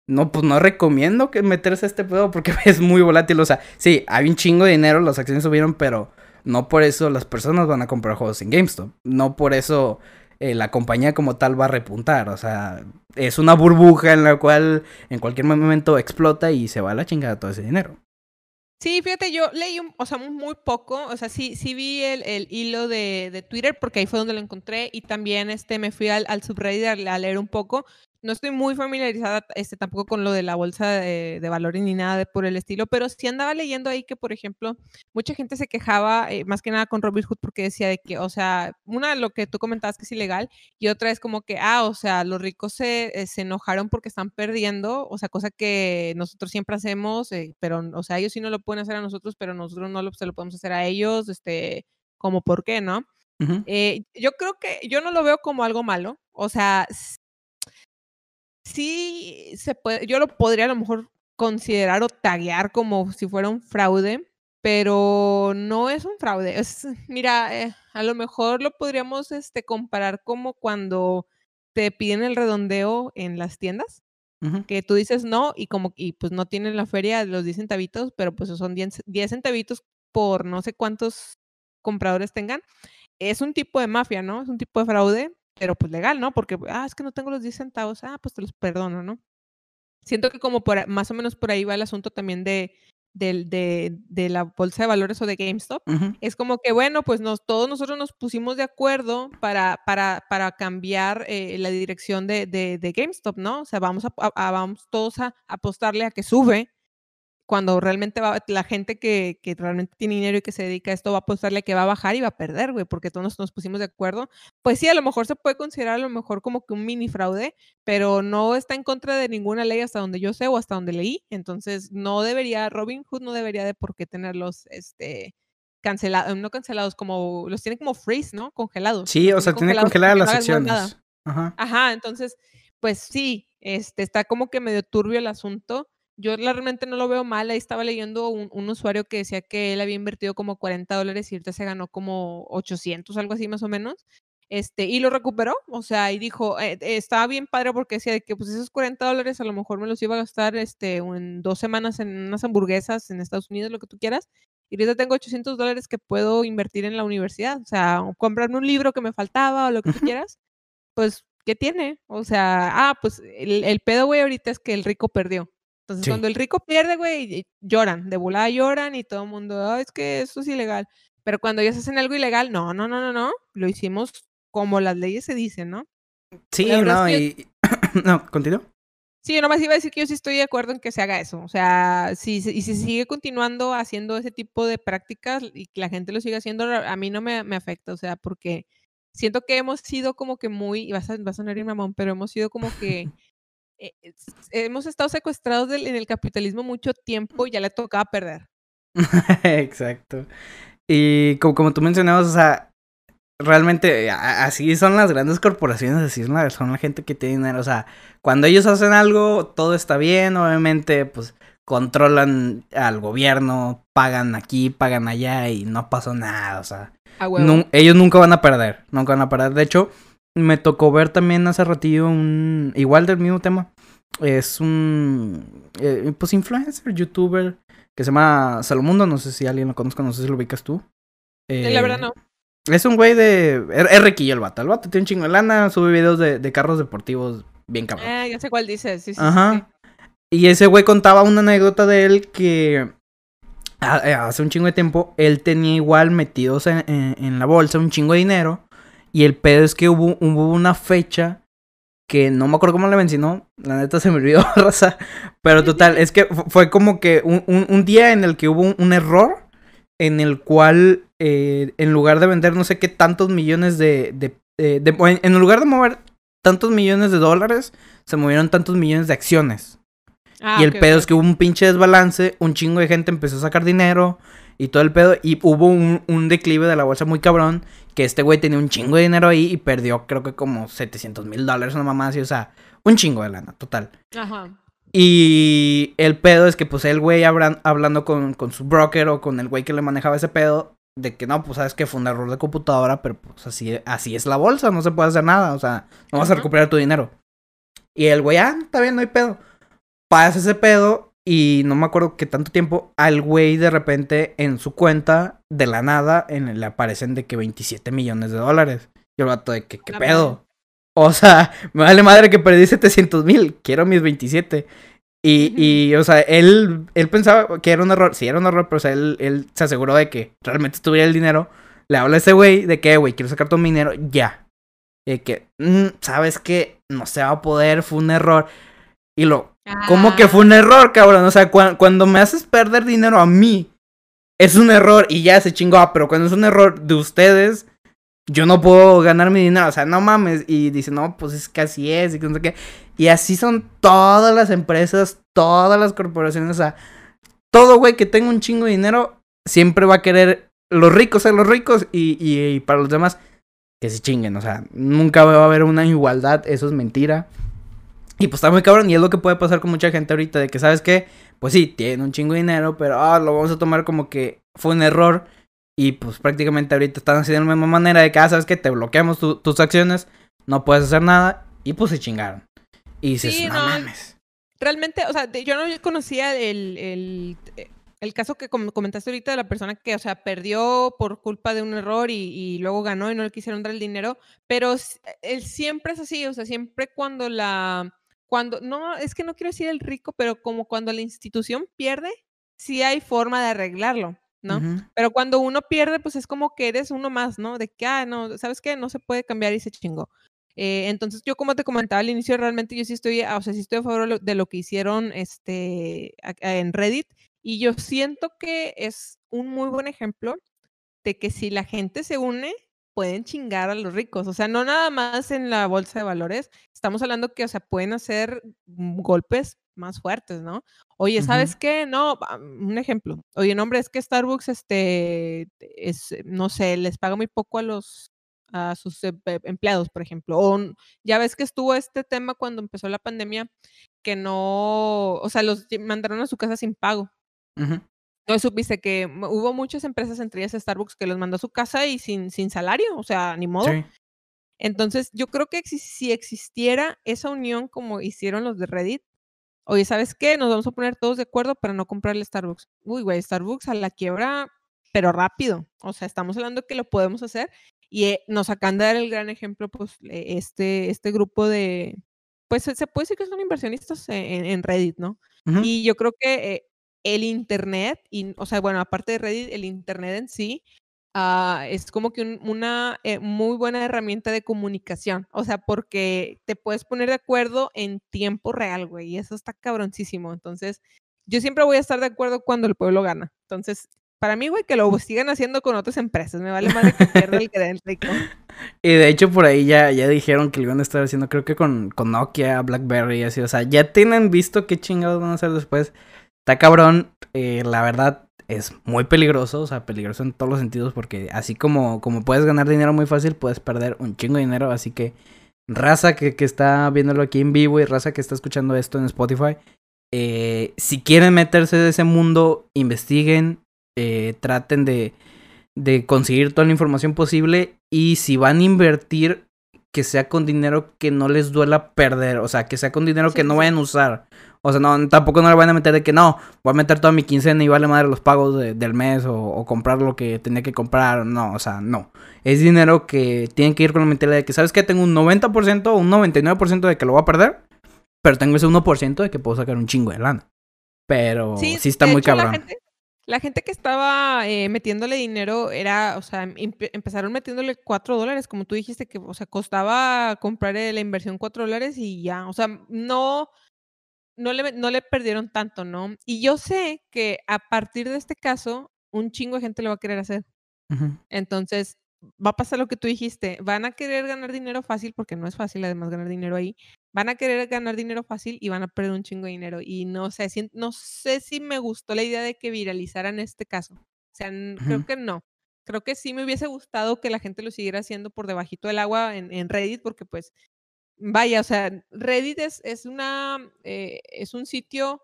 No, pues no recomiendo que meterse a este pedo porque es muy volátil. O sea, sí, hay un chingo de dinero, las acciones subieron, pero no por eso las personas van a comprar juegos en GameStop. No por eso eh, la compañía como tal va a repuntar. O sea, es una burbuja en la cual en cualquier momento explota y se va a la chingada todo ese dinero. Sí, fíjate, yo leí, o sea, muy poco, o sea, sí, sí vi el, hilo de, Twitter porque ahí fue donde lo encontré y también este, me fui al, al subreddit a, leer un poco no estoy muy familiarizada este, tampoco con lo de la bolsa de, valores ni nada de por el estilo, pero sí andaba leyendo ahí que, por ejemplo, mucha gente se quejaba, eh, más que nada con Robinhood, porque decía de que, o sea, una, lo que tú comentabas que es ilegal, y otra es como que, ah, o sea, los ricos se, eh, se enojaron porque están perdiendo, o sea, cosa que nosotros siempre hacemos, eh, pero, o sea, ellos sí no lo pueden hacer a nosotros, pero nosotros no lo, se lo podemos hacer a ellos, este, como por qué, ¿no? yo creo que yo no lo veo como algo malo, o sea, sí se puede, yo lo podría a lo mejor considerar o taguear como si fuera un fraude, pero no es un fraude. Es, mira, eh, a lo mejor lo podríamos este, comparar como cuando te piden el redondeo en las tiendas, que tú dices no y como y pues no tienen la feria los 10 centavitos, pero pues son 10, 10 centavitos por no sé cuántos compradores tengan. Es un tipo de mafia, ¿no? Es un tipo de fraude, pero pues legal, ¿no? Porque, ah, es que no tengo los 10 centavos, ah, pues te los perdono, ¿no? Siento que como por, más o menos por ahí va el asunto también de, de, de, la bolsa de valores o de GameStop. Es como que, bueno, pues nos, todos nosotros nos pusimos de acuerdo para, para, para cambiar eh, la dirección de, de, GameStop, ¿no? O sea, vamos, a, vamos todos a apostarle a que sube cuando realmente va, la gente que, que, realmente tiene dinero y que se dedica a esto va a apostarle que va a bajar y va a perder, güey, porque todos nos, pusimos de acuerdo. Pues sí, a lo mejor se puede considerar a lo mejor como que un mini fraude, pero no está en contra de ninguna ley hasta donde yo sé o hasta donde leí. Entonces, no debería, Robin Hood no debería de por qué tenerlos, este, cancelados, no cancelados, como, los tiene como freeze, ¿no? Congelados. Sí, o sea, tiene congeladas las acciones. Ajá. Ajá, entonces, pues sí, este, está como que medio turbio el asunto yo realmente no lo veo mal. Ahí estaba leyendo un, usuario que decía que él había invertido como 40 dólares y ahorita se ganó como 800, algo así más o menos. Este, y lo recuperó, o sea, y dijo, eh, eh, estaba bien padre porque decía que pues esos 40 dólares a lo mejor me los iba a gastar este, en dos semanas en unas hamburguesas en Estados Unidos, lo que tú quieras, y ahorita tengo 800 dólares que puedo invertir en la universidad, o sea, comprarme un libro que me faltaba o lo que tú quieras, pues, ¿qué tiene? O sea, ah, pues el, el pedo, güey, ahorita es que el rico perdió. Entonces, cuando el rico pierde, güey, lloran, de volada lloran y todo el mundo, es que eso es ilegal. Pero cuando ellos hacen algo ilegal, no, no, no, no, no, lo hicimos como las leyes se dicen, ¿no? Sí, no, y... no, continúo. Sí, yo nomás iba a decir que yo sí estoy de acuerdo en que se haga eso. O sea, si, y si sigue continuando haciendo ese tipo de prácticas y que la gente lo siga haciendo, a mí no me, me afecta. O sea, porque siento que hemos sido como que muy, vas a, vas a sonar mamón, pero hemos sido como que eh, hemos estado secuestrados en el capitalismo mucho tiempo y ya le tocaba perder. Exacto. Y como, como tú mencionabas, o sea, realmente así son las grandes corporaciones, así son la, son la gente que tiene dinero. O sea, cuando ellos hacen algo, todo está bien, obviamente, pues controlan al gobierno, pagan aquí, pagan allá y no pasó nada, o sea. ellos nunca van a perder, nunca van a perder. De hecho, me tocó ver también hace ratillo un. Igual del mismo tema. Es un. Eh, pues influencer, youtuber. Que se llama Salomundo. No sé si alguien lo conozca, no sé si lo ubicas tú. Eh, la verdad no. Es un güey de. Es riquillo el vato. El vato tiene un chingo de lana. Sube videos de, de carros deportivos bien cabrón. Ah, ya sé cuál dices. Sí, sí, Ajá. Y ese güey contaba una anécdota de él que. Eh, hace un chingo de tiempo. Él tenía igual metidos en, en la bolsa un chingo de dinero. Y el pedo es que hubo, hubo una fecha que no me acuerdo cómo le mencionó, la neta se me olvidó, raza. Pero total, es que fue como que un, un, día en el que hubo un, error en el cual eh, en lugar de vender no sé qué tantos millones de, de, eh, en lugar de mover tantos millones de dólares, se movieron tantos millones de acciones. Ah, y el pedo es que hubo un pinche desbalance, un chingo de gente empezó a sacar dinero y todo el pedo, y hubo un, un declive de la bolsa muy cabrón, que este güey tenía un chingo de dinero ahí y perdió creo que como 700 mil dólares, una mamá así, o sea, un chingo de lana, total. Ajá. Y el pedo es que pues el güey hablando con, con su broker o con el güey que le manejaba ese pedo, de que no, pues sabes que fue un error de computadora, pero pues así, así es la bolsa, no se puede hacer nada, o sea, no vas a recuperar tu dinero. Y el güey, ah, está bien, no hay pedo. Pasa ese pedo y no me acuerdo qué tanto tiempo, al güey de repente en su cuenta, de la nada, en, le aparecen de que 27 millones de dólares. Y el vato de que, ¿qué pedo? O sea, me vale madre que perdí 700 mil, quiero mis 27. Y, y, o sea, él, él pensaba que era un error, sí era un error, pero o sea, él, él se aseguró de que realmente estuviera el dinero. Le habla a ese güey de que, güey, quiero sacar todo mi dinero ya. de que, mm, ¿sabes qué? No se va a poder, fue un error. Y lo, ¿cómo que fue un error, cabrón? O sea, cuando me haces perder dinero a mí, es un error y ya se chingó, ah, pero cuando es un error de ustedes, yo no puedo ganar mi dinero, o sea, no mames. Y dice, no, pues es que así es, y que no sé qué. Y así son todas las empresas, todas las corporaciones, o sea, todo güey que tenga un chingo de dinero, siempre va a querer los ricos ser los ricos y, y, para los demás que se chinguen, o sea, nunca va a haber una igualdad, eso es mentira. Y pues está muy cabrón, y es lo que puede pasar con mucha gente ahorita, de que, ¿sabes qué? Pues sí, tiene un chingo de dinero, pero ah, lo vamos a tomar como que fue un error. Y pues prácticamente ahorita están haciendo de la misma manera de que, ah, ¿sabes qué? Te bloqueamos tus acciones, no puedes hacer nada, y pues se chingaron. Y dices, sí, no, mames. Realmente, o sea, yo no conocía el, el, el caso que comentaste ahorita de la persona que, o sea, perdió por culpa de un error y, luego ganó y no le quisieron dar el dinero, pero él siempre es así, o sea, siempre cuando la, cuando, no, es que no quiero decir el rico, pero como cuando la institución pierde, sí hay forma de arreglarlo, ¿no? Pero cuando uno pierde, pues es como que eres uno más, ¿no? De que, ah, no, ¿sabes qué? No se puede cambiar y se chingó. Eh, entonces, yo como te comentaba al inicio, realmente yo sí estoy, o sea, sí estoy a favor de lo que hicieron este, en Reddit y yo siento que es un muy buen ejemplo de que si la gente se une, pueden chingar a los ricos. O sea, no nada más en la bolsa de valores. Estamos hablando que, o sea, pueden hacer golpes más fuertes, ¿no? Oye, ¿sabes qué? No, un ejemplo. Oye, no, hombre, es que Starbucks, este, es, no sé, les paga muy poco a los a sus em, empleados, por ejemplo. O ya ves que estuvo este tema cuando empezó la pandemia, que no, o sea, los mandaron a su casa sin pago. No supiste que hubo muchas empresas, entre ellas Starbucks, que los mandó a su casa y sin, sin salario, o sea, ni modo. Entonces, yo creo que si existiera esa unión como hicieron los de Reddit, oye, ¿sabes qué? Nos vamos a poner todos de acuerdo para no comprarle Starbucks. Uy, güey, Starbucks a la quiebra, pero rápido. O sea, estamos hablando que lo podemos hacer. Y eh, nos acaban de dar el gran ejemplo, pues, este, este grupo de, pues se puede decir que son inversionistas en, Reddit, ¿no? Y yo creo que eh, el Internet, y, o sea, bueno, aparte de Reddit, el Internet en sí, ah, es como que una eh, muy buena herramienta de comunicación. O sea, porque te puedes poner de acuerdo en tiempo real, güey, y eso está cabroncísimo. Entonces, yo siempre voy a estar de acuerdo cuando el pueblo gana. Entonces, para mí, güey, que lo sigan haciendo con otras empresas. Me vale más que pierda el que den rico. Y de hecho, por ahí ya, ya dijeron que lo iban a estar haciendo, creo que con, con Nokia, Blackberry y así. O sea, ya tienen visto qué chingados van a hacer después. Está cabrón, eh, la verdad es muy peligroso, o sea, peligroso en todos los sentidos porque así como, como puedes ganar dinero muy fácil, puedes perder un chingo de dinero, así que raza que, que está viéndolo aquí en vivo y raza que está escuchando esto en Spotify, eh, si quieren meterse en ese mundo, investiguen, eh, traten de, de conseguir toda la información posible. Y si van a invertir, que sea con dinero que no les duela perder, o sea, que sea con dinero que no vayan a usar. O sea, no, tampoco no le van a meter de que no, voy a meter toda mi quincena y vale madre los pagos del mes o, comprar lo que tenía que comprar. No, o sea, no. Es dinero que tienen que ir con la mentalidad de que, ¿sabes qué? Tengo un 90% o un 99% de que lo voy a perder, pero tengo ese 1% de que puedo sacar un chingo de lana. Pero sí, está muy cabrón. La gente, que estaba eh, metiéndole dinero era, o sea, empezaron metiéndole 4 dólares, como tú dijiste, que, o sea, costaba comprar la inversión 4 dólares y ya, o sea, no no le, no le perdieron tanto, ¿no? Y yo sé que a partir de este caso, un chingo de gente lo va a querer hacer. Entonces, va a pasar lo que tú dijiste. Van a querer ganar dinero fácil, porque no es fácil además ganar dinero ahí. Van a querer ganar dinero fácil y van a perder un chingo de dinero. Y no sé, si, no sé si me gustó la idea de que viralizaran este caso. O sea, creo que no. Creo que sí me hubiese gustado que la gente lo siguiera haciendo por debajito del agua en, en Reddit, porque pues Vaya, o sea, Reddit es, es una, eh, es un sitio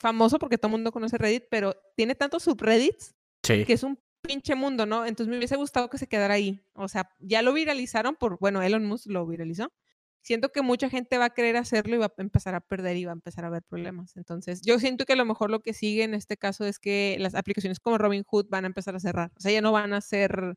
famoso porque todo el mundo conoce Reddit, pero tiene tantos subreddits que es un pinche mundo, ¿no? Entonces me hubiese gustado que se quedara ahí. O sea, ya lo viralizaron por, bueno, Elon Musk lo viralizó. Siento que mucha gente va a querer hacerlo y va a empezar a perder y va a empezar a haber problemas. Entonces, yo siento que a lo mejor lo que sigue en este caso es que las aplicaciones como Robinhood van a empezar a cerrar. O sea, ya no van a ser,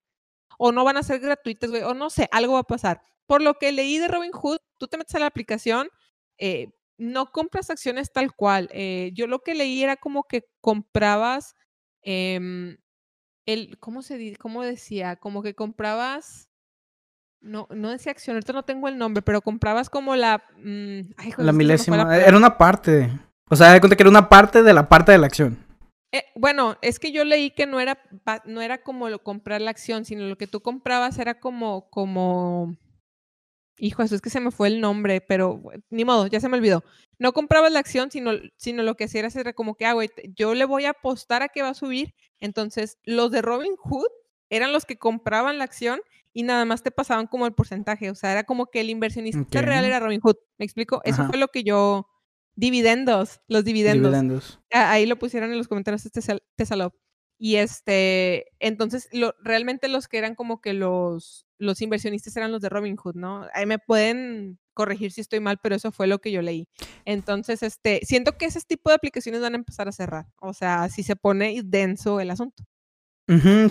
o no van a ser gratuitas, güey, o no sé, algo va a pasar por lo que leí de Robinhood, tú te metes a la aplicación, eh, no compras acciones tal cual. Eh, yo lo que leí era como que comprabas em, el, ¿cómo se cómo decía? Como que comprabas no, no decía acción, ahorita no tengo el nombre, pero comprabas como la... mm, ay, joder, La milésima. la Era una parte. O sea, de cuenta que era una parte de la parte de la acción. Eh, bueno, es que yo leí que no era, no era como lo- comprar la acción, sino lo que tú comprabas era como, como, hijo, eso es que se me fue el nombre, pero ni modo, ya se me olvidó. No comprabas la acción, sino, sino lo que hacías era como que, ah, güey, yo le voy a apostar a que va a subir. Entonces, los de Robin Hood eran los que compraban la acción y nada más te pasaban como el porcentaje. O sea, era como que el inversionista real era Robin Hood. ¿Me explico? Eso Ajá. fue lo que yo. Dividendos, los dividendos. Dividendos. Ah, ahí lo pusieron en los comentarios este Tesal- Tesalop. Y este, entonces, lo, realmente los que eran como que los, los inversionistas eran los de Robinhood, ¿no? Ahí me pueden corregir si estoy mal, pero eso fue lo que yo leí. Entonces, este, siento que ese tipo de aplicaciones van a empezar a cerrar. O sea, si se pone denso el asunto.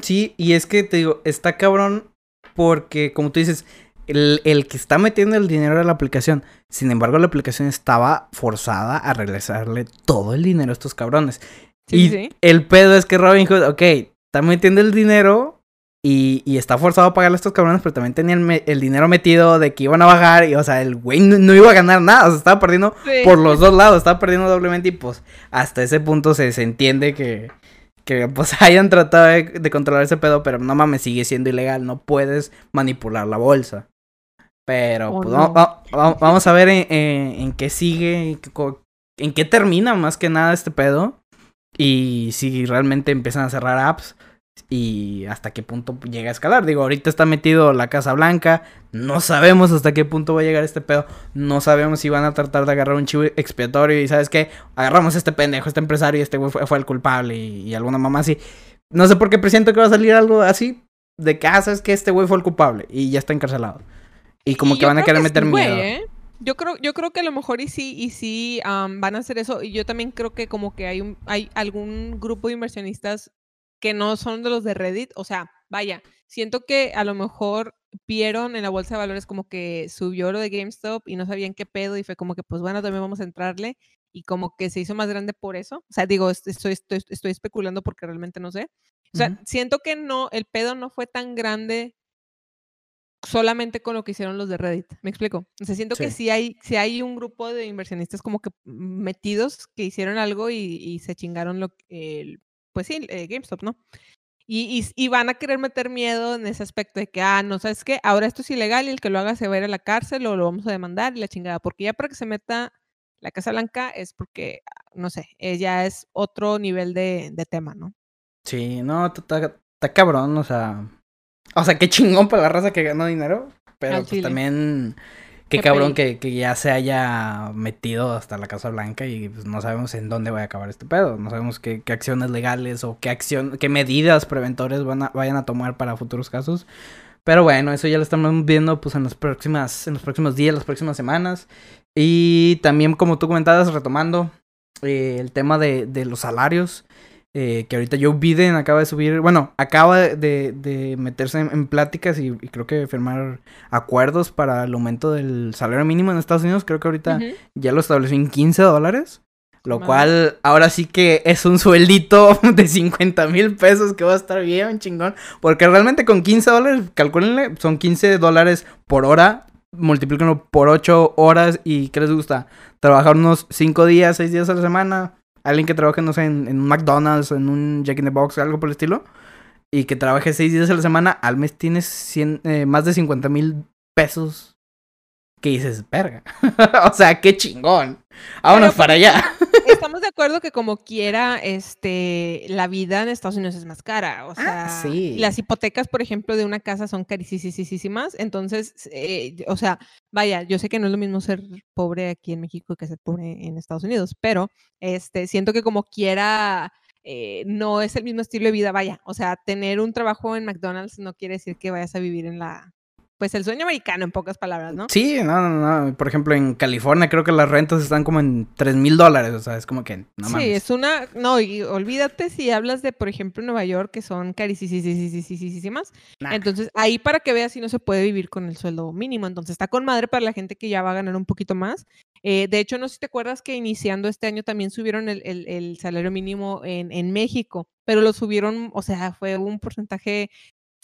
Sí, y es que te digo, está cabrón porque, como tú dices, el, el que está metiendo el dinero a la aplicación, sin embargo, la aplicación estaba forzada a regresarle todo el dinero a estos cabrones. Sí, y sí. el pedo es que Robinhood, ok, está metiendo el dinero y, y está forzado a pagarle a estos cabrones, pero también tenían me- el dinero metido de que iban a bajar y, o sea, el güey no, no iba a ganar nada, o sea, estaba perdiendo Sí. por los dos lados, estaba perdiendo doblemente y pues hasta ese punto se, se entiende que, que pues hayan tratado de, de controlar ese pedo, pero no mames, sigue siendo ilegal, no puedes manipular la bolsa. Pero Oh, pues no. va- va- va- vamos a ver en, en- en qué sigue, en qué, en qué termina más que nada este pedo. Y si realmente empiezan a cerrar apps y hasta qué punto llega a escalar. Digo, ahorita está metido la Casa Blanca, no sabemos hasta qué punto va a llegar este pedo, no sabemos si van a tratar de agarrar un chivo expiatorio y sabes qué, agarramos a este pendejo, este empresario y este güey fue, fue el culpable y, y alguna mamá así. No sé por qué presiento que va a salir algo así de que, ah, sabes que este güey fue el culpable y ya está encarcelado. Y como Y que van a querer que meter sí, güey, miedo. ¿eh? Yo creo, yo creo que a lo mejor y sí, y sí am, van a hacer eso. Y yo también creo que como que hay un, hay algún grupo de inversionistas que no son de los de Reddit. O sea, vaya, siento que a lo mejor vieron en la bolsa de valores como que subió lo de GameStop y no sabían qué pedo. Y fue como que, pues bueno, también vamos a entrarle. Y como que se hizo más grande por eso. O sea, digo, est- estoy, estoy, estoy especulando porque realmente no sé. O sea, Ujú. siento que no, el pedo no fue tan grande solamente con lo que hicieron los de Reddit. ¿Me explico? O sea, siento que Sí. hay, sí hay un grupo de inversionistas como que metidos que hicieron algo y, y se chingaron lo que- el, pues sí, eh, GameStop, ¿no? Y, y, y van a querer meter miedo en ese aspecto de que, ah, no, ¿sabes qué? Ahora esto es ilegal y el que lo haga se va a ir a la cárcel o lo vamos a demandar y la chingada. Porque ya para que se meta la Casa Blanca es porque, no sé, eh, ya es otro nivel de, de tema, ¿no? Sí, no, está cabrón, o sea. O sea, qué chingón para la raza que ganó dinero. Pero pues también. Qué Qué cabrón que, que ya se haya metido hasta la Casa Blanca y pues no sabemos en dónde va a acabar este pedo. No sabemos qué, qué acciones legales o qué acción, qué medidas preventores van a, vayan a tomar para futuros casos. Pero bueno, eso ya lo estamos viendo pues en las próximas, en los próximos días, las próximas semanas. Y también, como tú comentabas, retomando eh, el tema de, de los salarios. Eh, que ahorita Joe Biden acaba de subir, bueno, acaba de, de meterse en, en pláticas y, y creo que firmar acuerdos para el aumento del salario mínimo en Estados Unidos. Creo que ahorita ya lo estableció en 15 dólares. Lo Madre. cual ahora sí que es un sueldito de 50 mil pesos que va a estar bien chingón. Porque realmente con 15 dólares, calcúlenle, son 15 dólares por hora. Multiplíquenlo por 8 horas y ¿qué les gusta? Trabajar unos 5 días, 6 días a la semana. Alguien que trabaje, no sé, en, en un McDonald's, en un Jack in the Box, algo por el estilo. Y que trabaje 6 días a la semana, al mes tienes 100, eh, más de 50 mil pesos. Que dices, verga. o sea, qué chingón. Vámonos Pero, para allá. Estamos de acuerdo que como quiera, este, la vida en Estados Unidos es más cara. O sea, Ah, sí. las hipotecas, por ejemplo, de una casa son carísimas. Entonces, eh, o sea, vaya, yo sé que no es lo mismo ser pobre aquí en México que ser pobre en Estados Unidos, pero este, siento que como quiera, eh, no es el mismo estilo de vida. Vaya, o sea, tener un trabajo en McDonald's no quiere decir que vayas a vivir en la, pues el sueño americano, en pocas palabras, ¿no? Sí, no, no, no. Por ejemplo, en California creo que las rentas están como en 3 mil dólares. O sea, es como que no sí, mames. es una, no, y olvídate si hablas de, por ejemplo, Nueva York, que son carísimas. Nah. Entonces, ahí para que veas si no se puede vivir con el sueldo mínimo. Entonces, está con madre para la gente que ya va a ganar un poquito más. Eh, de hecho, no sé si te acuerdas que iniciando este año también subieron el, el- el salario mínimo en, en México, pero lo subieron, o sea, fue un porcentaje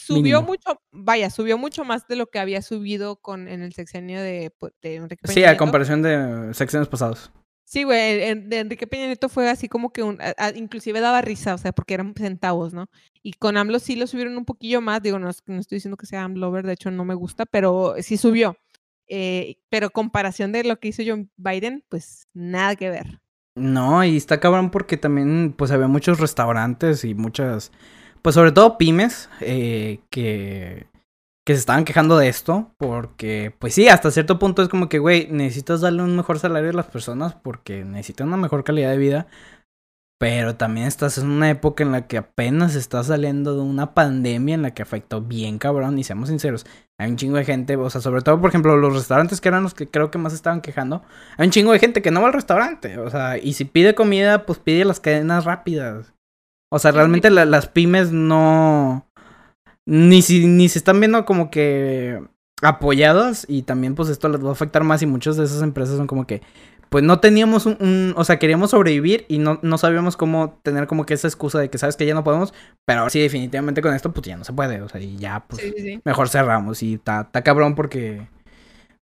subió Mínimo. mucho, vaya, subió mucho más de lo que había subido con en el sexenio de, pues, de Enrique Sí, Peña a Nieto. comparación de secciones pasados. Sí, güey, en- de Enrique Peña Nieto fue así como que un, a- a- inclusive daba risa, o sea, porque eran centavos, ¿no? Y con AMLO sí lo subieron un poquillo más, digo, no, no estoy diciendo que sea AMLover, de hecho no me gusta, pero sí subió. Eh, pero comparación de lo que hizo John Biden, pues nada que ver. No, y está cabrón porque también, pues había muchos restaurantes y muchas, pues sobre todo pymes, eh, que, que se estaban quejando de esto, porque, pues sí, hasta cierto punto es como que, güey, necesitas darle un mejor salario a las personas porque necesitan una mejor calidad de vida, pero también estás en una época en la que apenas estás saliendo de una pandemia en la que afectó bien cabrón, y seamos sinceros, hay un chingo de gente, o sea, sobre todo, por ejemplo, los restaurantes que eran los que creo que más estaban quejando, hay un chingo de gente que no va al restaurante, o sea, y si pide comida, pues pide las cadenas rápidas. O sea, realmente la- las pymes no... Ni, si, ni se están viendo como que apoyadas y también pues esto les va a afectar más y muchas de esas empresas son como que pues no teníamos un, un- o sea, queríamos sobrevivir y no, no sabíamos cómo tener como que esa excusa de que sabes que ya no podemos, pero ahora sí definitivamente con esto pues ya no se puede, o sea, y ya pues Sí, sí, sí. mejor cerramos. Y está está cabrón porque,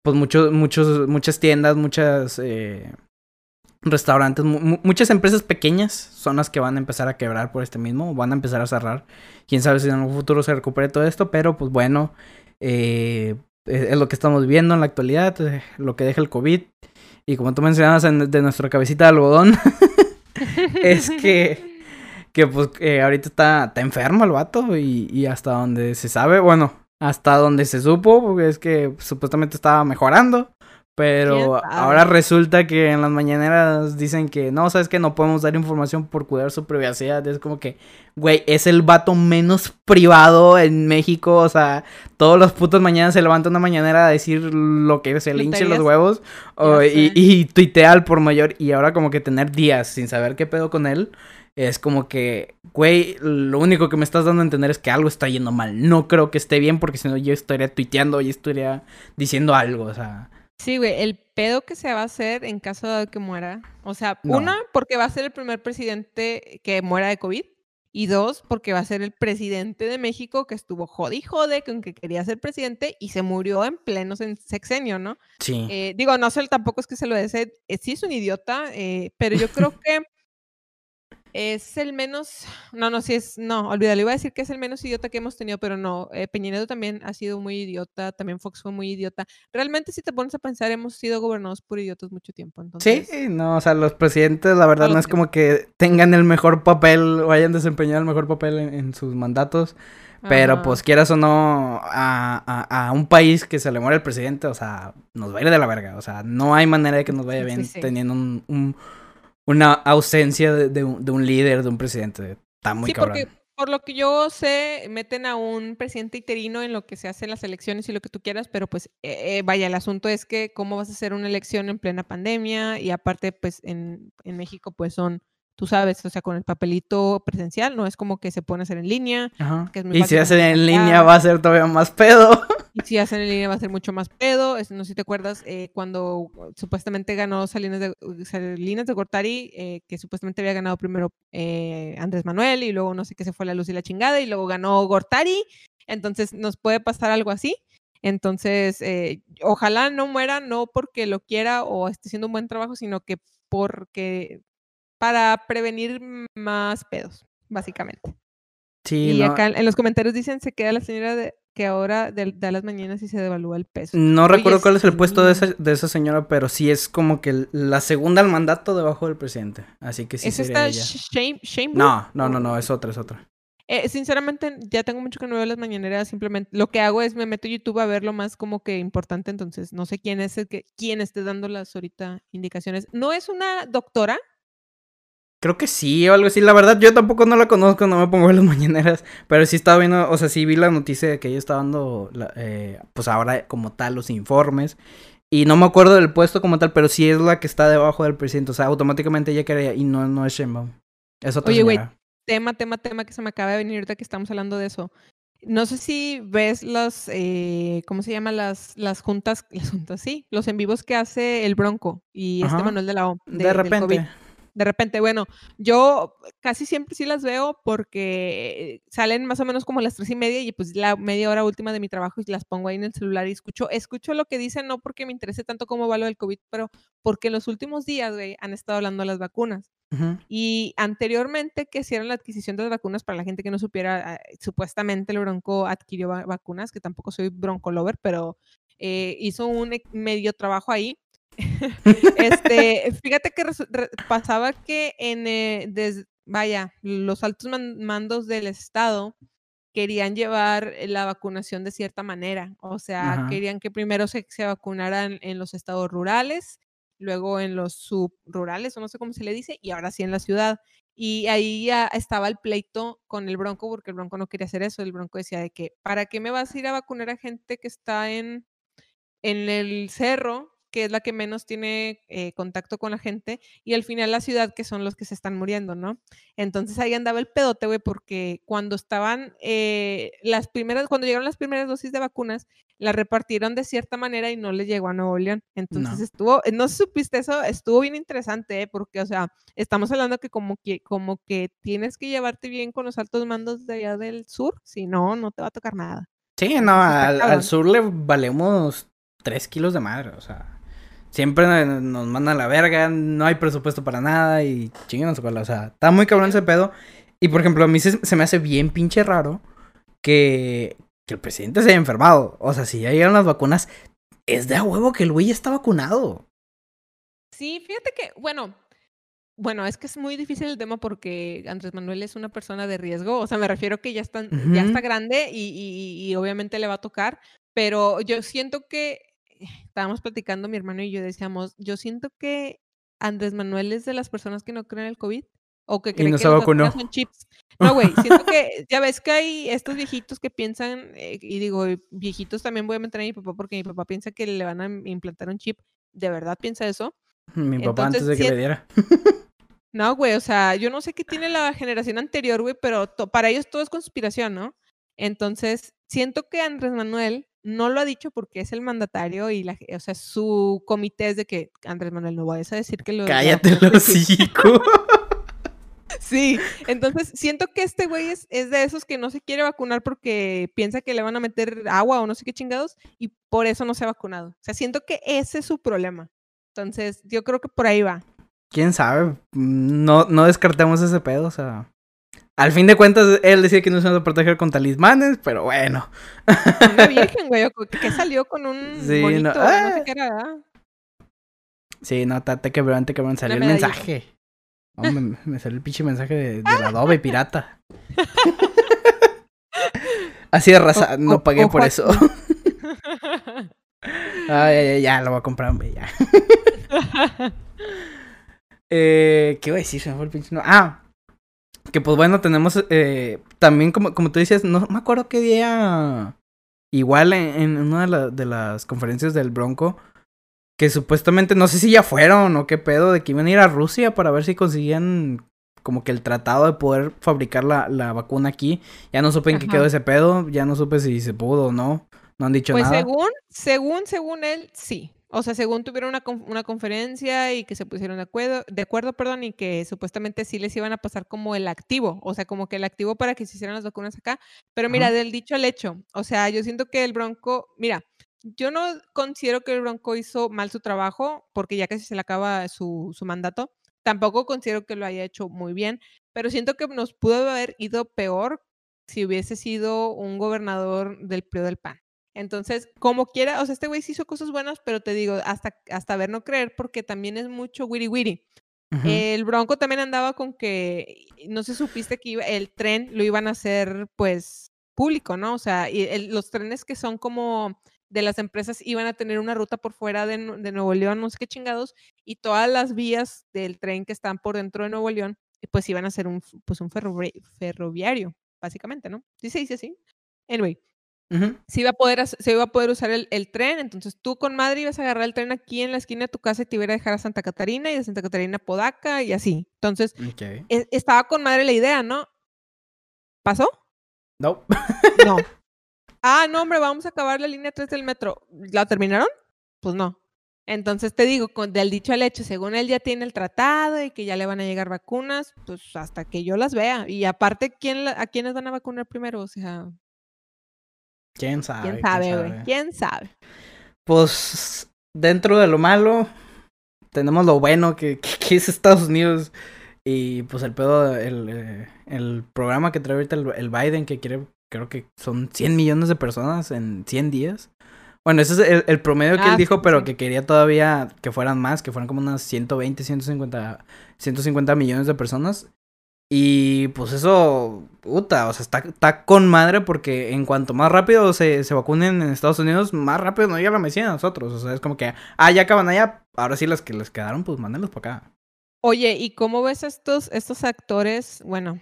pues, muchos, muchos, muchas tiendas, muchas eh, restaurantes, mu- mu- muchas empresas pequeñas son las que van a empezar a quebrar por este mismo, van a empezar a cerrar. Quién sabe si en un futuro se recupere todo esto, pero pues bueno, eh, es lo que estamos viendo en la actualidad, eh, lo que deja el COVID. Y como tú mencionabas en- de nuestra cabecita de algodón, es que, que pues eh, ahorita está, está enfermo el vato y, y hasta donde se sabe, bueno, hasta donde se supo, porque es que supuestamente estaba mejorando. Pero ahora resulta que en las mañaneras dicen que no, sabes que no podemos dar información por cuidar su privacidad. Es como que, güey, es el vato menos privado en México. O sea, todos los putos mañanas se levanta una mañanera a decir lo que se le hinche los huevos. o- y, y tuitea al por mayor. Y ahora como que tener días sin saber qué pedo con él. Es como que, güey, lo único que me estás dando a entender es que algo está yendo mal. No creo que esté bien porque si no yo estaría tuiteando, yo estaría diciendo algo, o sea. Sí, güey, el pedo que se va a hacer en caso de que muera. O sea, No. una, porque va a ser el primer presidente que muera de COVID. Y dos, porque va a ser el presidente de México que estuvo jode y jode con que quería ser presidente y se murió en pleno sexenio, ¿no? Sí. Eh, digo, no sé, tampoco es que se lo desee. eh, sí es un idiota, eh, pero yo creo que es el menos. No, no, sí es. No, olvídalo. Iba a decir que es el menos idiota que hemos tenido, pero no. Eh, Peña Nieto también ha sido muy idiota. También Fox fue muy idiota. Realmente, si te pones a pensar, hemos sido gobernados por idiotas mucho tiempo. Entonces, Sí, no, o sea, los presidentes, la verdad, No es como que tengan el mejor papel o hayan desempeñado el mejor papel en, en sus mandatos. Pero ajá. pues quieras o no, a, a, a un país que se le muere el presidente, o sea, nos va a ir de la verga. O sea, no hay manera de que nos vaya Sí, bien sí. teniendo un, un- una ausencia de, de un, de un líder, de un presidente. Está muy sí, cabrón. porque por lo que yo sé, meten a un presidente interino en lo que se hace en las elecciones y lo que tú quieras, pero pues eh, eh, vaya, el asunto es que cómo vas a hacer una elección en plena pandemia y aparte pues en, en México pues son, tú sabes, o sea, con el papelito presencial, no es como que se pone a hacer en línea, Ajá. que es muy Y si hacen en línea va a ser todavía más pedo. y si hacen en línea va a ser mucho más pedo, es- no sé si te acuerdas eh, cuando supuestamente ganó Salinas de, Salinas de Gortari, eh, que supuestamente había ganado primero eh, Andrés Manuel y luego no sé qué se fue la luz y la chingada y luego ganó Gortari, entonces nos puede pasar algo así. Entonces, eh, ojalá no muera, no porque lo quiera o esté haciendo un buen trabajo, sino que porque para prevenir más pedos, básicamente. Sí, y no, acá en los comentarios dicen, se queda la señora de que ahora de- da las mañanas y se devalúa el peso. no recuerdo cuál es el puesto de esa, de esa señora, pero sí es como que la segunda al mandato debajo del presidente. Así que sí ¿Es sería esta ella. Shane, Shane No, no, no, no, es otra, es otra. Eh, sinceramente, ya tengo mucho que no veo las mañaneras. Simplemente lo que hago es me meto a YouTube a ver lo más como que importante. Entonces, no sé quién es el que, quién esté dando las ahorita indicaciones. No es una doctora. Creo que sí o algo así. La verdad, yo tampoco no la conozco, no me pongo a ver las mañaneras. Pero sí estaba viendo, o sea, sí vi la noticia de que ella está dando, la- eh, pues ahora como tal, los informes. Y no me acuerdo del puesto como tal, pero sí es la que está debajo del presidente. O sea, automáticamente ella quería, y no, no es Sheinbaum. Es otra Oye, güey. Tema, tema, tema que se me acaba de venir ahorita que estamos hablando de eso. No sé si ves los, eh, ¿cómo se llama? Las, las juntas, las juntas, sí, los en vivos que hace el Bronco y este. Manuel de la O. De, repente. De repente, bueno, yo casi siempre sí las veo porque salen más o menos como a las tres y media y pues la media hora última de mi trabajo y las pongo ahí en el celular y escucho, escucho lo que dicen, no porque me interese tanto cómo va lo del COVID, pero porque en los últimos días, güey, han estado hablando de las vacunas. Y anteriormente que hicieron la adquisición de las vacunas, para la gente que no supiera, ah, supuestamente el Bronco adquirió vacunas, que tampoco soy Bronco lover, pero eh, hizo un medio trabajo ahí. este, fíjate que pasaba que en, eh, vaya, los altos mandos del Estado querían llevar la vacunación de cierta manera, o sea, querían que primero se, se vacunaran en los estados rurales luego en los subrurales, o no sé cómo se le dice, y ahora sí en la ciudad. Y ahí ya estaba el pleito con el Bronco, porque el Bronco no quería hacer eso. El Bronco decía de que, ¿para qué me vas a ir a vacunar a gente que está en, en el cerro que es la que menos tiene eh, contacto con la gente, y al final la ciudad, que son los que se están muriendo, ¿no? Entonces ahí andaba el pedote, güey, porque cuando estaban eh, las primeras, cuando llegaron las primeras dosis de vacunas, las repartieron de cierta manera y no les llegó a Nuevo León. Entonces estuvo, eh, no supiste eso, estuvo bien interesante, porque, o sea, estamos hablando que como que, como que tienes que llevarte bien con los altos mandos de allá del sur, si no, no te va a tocar nada. Sí, no, al, al, sur le valemos tres kilos de madre, o sea. Siempre nos mandan la verga, no hay presupuesto para nada y chinganos, o sea, está muy cabrón ese pedo. Y por ejemplo, a mí se, me hace bien pinche raro que, que el presidente se haya enfermado. O sea, si ya llegaron las vacunas, es de a huevo que el güey está vacunado. Sí, fíjate que, bueno, bueno, es que es muy difícil el tema porque Andrés Manuel es una persona de riesgo. O sea, me refiero que ya, está, ya está grande y, y, obviamente le va a tocar. Pero yo siento que estábamos platicando mi hermano y yo decíamos, yo siento que Andrés Manuel es de las personas que no creen en el COVID o que creen que los son chips. No, güey, siento que ya ves que hay estos viejitos que piensan, eh, y digo, viejitos también voy a meter a mi papá porque mi papá piensa que le van a implantar un chip. ¿De verdad piensa eso? Mi papá antes de que le diera. No, güey, o sea, yo no sé qué tiene la generación anterior, güey, pero para ellos todo es conspiración, ¿no? Entonces, siento que Andrés Manuel no lo ha dicho porque es el mandatario y la, o sea, su comité es de que Andrés Manuel no vayas a decir que lo Cállate los hocico. sí, entonces siento que este güey es, es, de esos que no se quiere vacunar porque piensa que le van a meter agua o no sé qué chingados y por eso no se ha vacunado. O sea, siento que ese es su problema. Entonces, yo creo que por ahí va. ¿Quién sabe? No, no descartemos ese pedo, o sea. Al fin de cuentas, él decía que no se iba a proteger con talismanes, pero bueno. Una virgen, güey, que salió con un sí, no, sé ah. qué era, Sí, no, te salió el mensaje. me, salió el pinche mensaje de, la Adobe pirata. Así de raza, no pagué por eso. Ay, ya, ya, lo voy a comprar, hombre, ya. eh, ¿Qué iba a decir? Se me fue el pinche... No. Ah, que pues bueno, tenemos eh, también, como, como tú dices, no me acuerdo qué día. Igual en, una de, las conferencias del Bronco, que supuestamente, no sé si ya fueron o qué pedo, de que iban a ir a Rusia para ver si conseguían como que el tratado de poder fabricar la, la vacuna aquí. Ya no supe en qué quedó ese pedo, ya no supe si se pudo o no. No han dicho pues nada. Pues según, según, según él, sí. O sea, según tuvieron una, una, conferencia y que se pusieron de acuerdo, de acuerdo, perdón, y que supuestamente sí les iban a pasar como el activo, o sea, como que el activo para que se hicieran las vacunas acá. Pero mira, del dicho al hecho, o sea, yo siento que el Bronco, mira, yo no considero que el Bronco hizo mal su trabajo, porque ya casi se le acaba su, su mandato. Tampoco considero que lo haya hecho muy bien, pero siento que nos pudo haber ido peor si hubiese sido un gobernador del periodo del PAN. Entonces, como quiera, o sea, este güey sí hizo cosas buenas, pero te digo, hasta, hasta ver no creer, porque también es mucho wiri wiri. El Bronco también andaba con que, no se supiste que iba, el tren lo iban a hacer, pues, público, ¿no? O sea, y los trenes que son como de las empresas iban a tener una ruta por fuera de, Nuevo León, no sé qué chingados, y todas las vías del tren que están por dentro de Nuevo León, pues iban a ser un, pues, un ferroviario, básicamente, ¿no? Sí se dice así. Anyway, se, iba a poder, se iba a poder usar el, tren, entonces tú con madre ibas a agarrar el tren aquí en la esquina de tu casa y te iba a dejar a Santa Catarina y de Santa Catarina a Podaca y así. Entonces, e, estaba con madre la idea, ¿no? ¿Pasó? No. no. Ah, no, hombre, vamos a acabar la línea 3 del metro. ¿La terminaron? Pues no. Entonces te digo, con, del dicho al hecho, según él ya tiene el tratado y que ya le van a llegar vacunas, pues hasta que yo las vea. Y aparte, ¿quién ¿a quiénes van a vacunar primero? O sea... ¿Quién sabe? ¿Quién sabe, güey? ¿Quién sabe? Pues dentro de lo malo, tenemos lo bueno que, que, es Estados Unidos. Y pues el pedo, el, eh, el programa que trae ahorita el, el Biden, que quiere, creo que son 100 millones de personas en 100 días. Bueno, ese es el, promedio que él Ah, dijo, sí, pero sí. que quería todavía que fueran más, que fueran como unas 120, 150, 150 millones de personas. Y pues eso, puta, o sea, está, está con madre porque en cuanto más rápido se, se vacunen en Estados Unidos, más rápido nos llega la medicina a nosotros. O sea, es como que, ah, ya acaban allá, ahora sí las que les quedaron, pues mándenlos para acá. Oye, ¿y cómo ves estos, estos actores, bueno,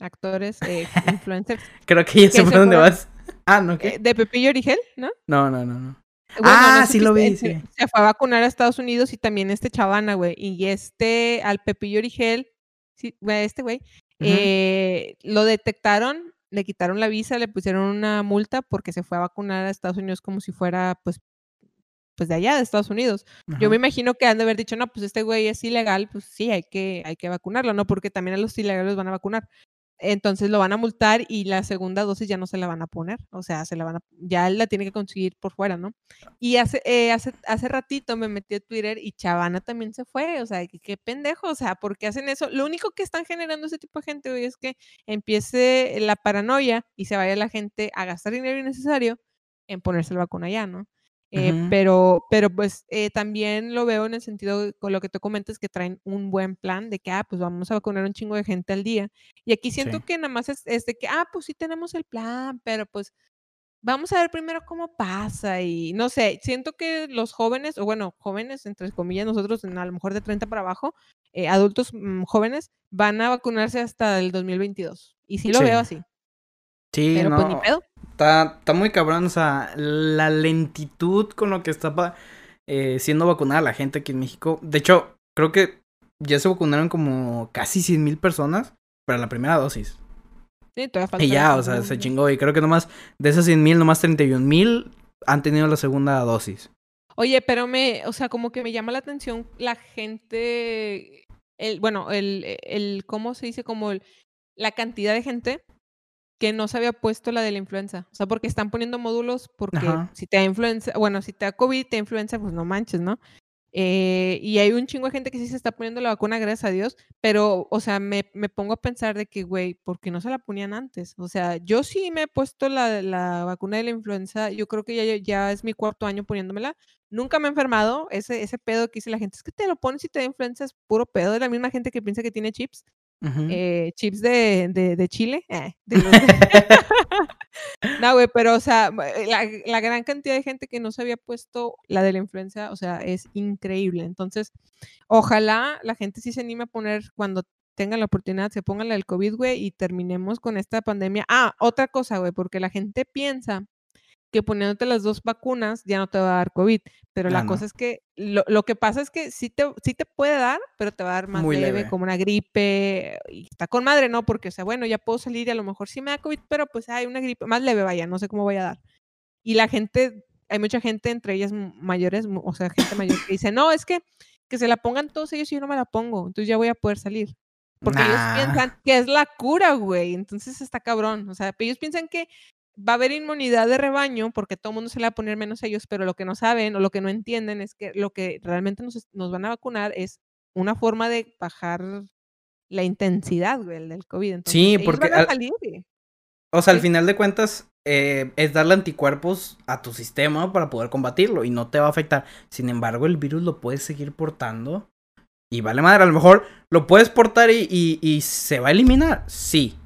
actores, eh, influencers, Creo que ya sé por dónde fueron- vas. Ah, ¿no eh, qué? de Pepillo Origel, ¿no? No, no, no, no. Bueno, Ah, ¿no sí lo vi, sí. Se fue a vacunar a Estados Unidos y también este chavana, güey. Y este, al Pepillo Origel, sí, este güey, eh, lo detectaron, le quitaron la visa, le pusieron una multa porque se fue a vacunar a Estados Unidos como si fuera, pues, pues de allá, de Estados Unidos. Yo me imagino que han de haber dicho, no, pues este güey es ilegal, pues sí, hay que, hay que vacunarlo, ¿no? Porque también a los ilegales los van a vacunar. Entonces lo van a multar y la segunda dosis ya no se la van a poner, o sea, se la van a, ya la tiene que conseguir por fuera, ¿no? Y hace, eh, hace, hace ratito me metí a Twitter y Chavana también se fue, o sea, qué, qué pendejo, o sea, ¿por qué hacen eso? Lo único que están generando ese tipo de gente, güey, es que empiece la paranoia y se vaya la gente a gastar dinero innecesario en ponerse la vacuna ya, ¿no? Eh, pero, pero pues eh, también lo veo en el sentido con lo que tú comentas que traen un buen plan de que, ah, pues vamos a vacunar un chingo de gente al día. Y aquí siento Sí. que nada más es, es de que, ah, pues sí tenemos el plan, pero pues vamos a ver primero cómo pasa y no sé, siento que los jóvenes, o bueno, jóvenes, entre comillas, nosotros a lo mejor de 30 para abajo, eh, adultos mm, jóvenes, van a vacunarse hasta el 2022. Y sí lo Sí. veo así, Sí, pero pues ni no. pedo. Está, está muy cabrón, o sea, la lentitud con lo que está eh, siendo vacunada la gente aquí en México. De hecho, creo que ya se vacunaron como casi 100 mil personas para la primera dosis. Sí, todavía falta Y ya, o sea, se chingó. Y creo que nomás de esas 100 mil, nomás 31 mil han tenido la segunda dosis. Oye, pero me, o sea, como que me llama la atención la gente, el, bueno, el, el, ¿cómo se dice? Como el- la cantidad de gente que no se había puesto la de la influenza. O sea, porque están poniendo módulos porque Ajá. si te da influenza, bueno, si te da COVID, te da influenza, pues no manches, ¿no? Eh, y hay un chingo de gente que sí se está poniendo la vacuna, gracias a Dios, pero, o sea, me, me pongo a pensar de que, güey, ¿por qué no se la ponían antes? O sea, yo sí me he puesto la, la vacuna de la influenza, yo creo que ya, ya es mi cuarto año poniéndomela, nunca me he enfermado, ese, ese pedo que dice la gente, es que te lo pones y te da influenza, es puro pedo, de la misma gente que piensa que tiene chips, Eh, chips de, de, Chile, eh, no, güey, pero, o sea, eh, la, la gran cantidad de gente que no se había puesto la de la influenza, o sea, es increíble. Entonces, ojalá la gente sí se anime a poner cuando tengan la oportunidad, se pongan la del COVID, güey, y terminemos con esta pandemia. Ah, otra cosa, güey, porque la gente piensa que poniéndote las dos vacunas ya no te va a dar COVID, pero Ah, la no. cosa es que lo, lo que pasa es que sí te, sí te puede dar, pero te va a dar más leve, leve. como una gripe, y está con madre, ¿no? Porque, o sea, bueno, ya puedo salir y a lo mejor sí me da COVID, pero pues hay una gripe más leve, vaya, no sé cómo vaya a dar. Y la gente, hay mucha gente, entre ellas mayores, o sea, gente mayor que dice, no, es que que se la pongan todos ellos y yo no me la pongo, entonces ya voy a poder salir. Porque ellos piensan que es la cura, güey. Entonces está cabrón. O sea, ellos piensan que va a haber inmunidad de rebaño porque todo el mundo se la va a poner menos ellos, pero lo que no saben o lo que no entienden es que lo que realmente nos, van a vacunar es una forma de bajar la intensidad, güey, del COVID. Entonces, Sí, porque al- salir. O sea, al final de cuentas, eh, es darle anticuerpos a tu sistema para poder combatirlo y no te va a afectar. Sin embargo, el virus lo puedes seguir portando y vale madre. A lo mejor lo puedes portar y, y- y se va a eliminar, sí,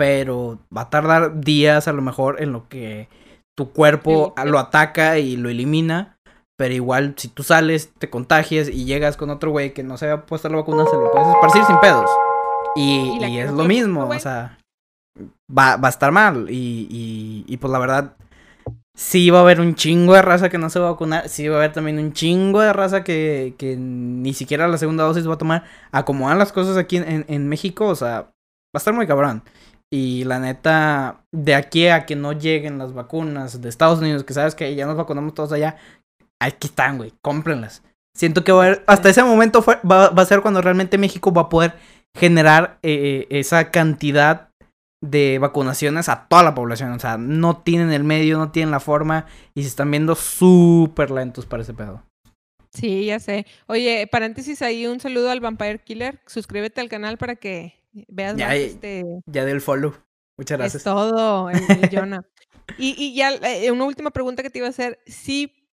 pero va a tardar días a lo mejor en lo que tu cuerpo Sí, sí. lo ataca y lo elimina. Pero igual, si tú sales, te contagias y llegas con otro güey que no se había puesto la vacuna, se lo puedes esparcir sin pedos. Y, es lo mismo, o sea, va, va a estar mal. Y, y, y pues la verdad, sí va a haber un chingo de raza que no se va a vacunar. Sí va a haber también un chingo de raza que, que ni siquiera la segunda dosis va a tomar. Acomodan las cosas aquí en, en, en México, o sea, va a estar muy cabrón. Y la neta, de aquí a que no lleguen las vacunas de Estados Unidos, que sabes que ya nos vacunamos todos allá, aquí están, güey, cómprenlas. Siento que va a haber- hasta ese momento va, a ser cuando realmente México va a poder generar eh, esa cantidad de vacunaciones a toda la población. O sea, no tienen el medio, no tienen la forma y se están viendo súper lentos para ese pedo. Sí, ya sé. Oye, paréntesis ahí, un saludo al Vampire Killer. Suscríbete al canal para que veas Ya, más este. Ya del follow. Muchas Es gracias. todo, el, el Jonah. Y, y ya, eh, una última pregunta que te iba a hacer. Si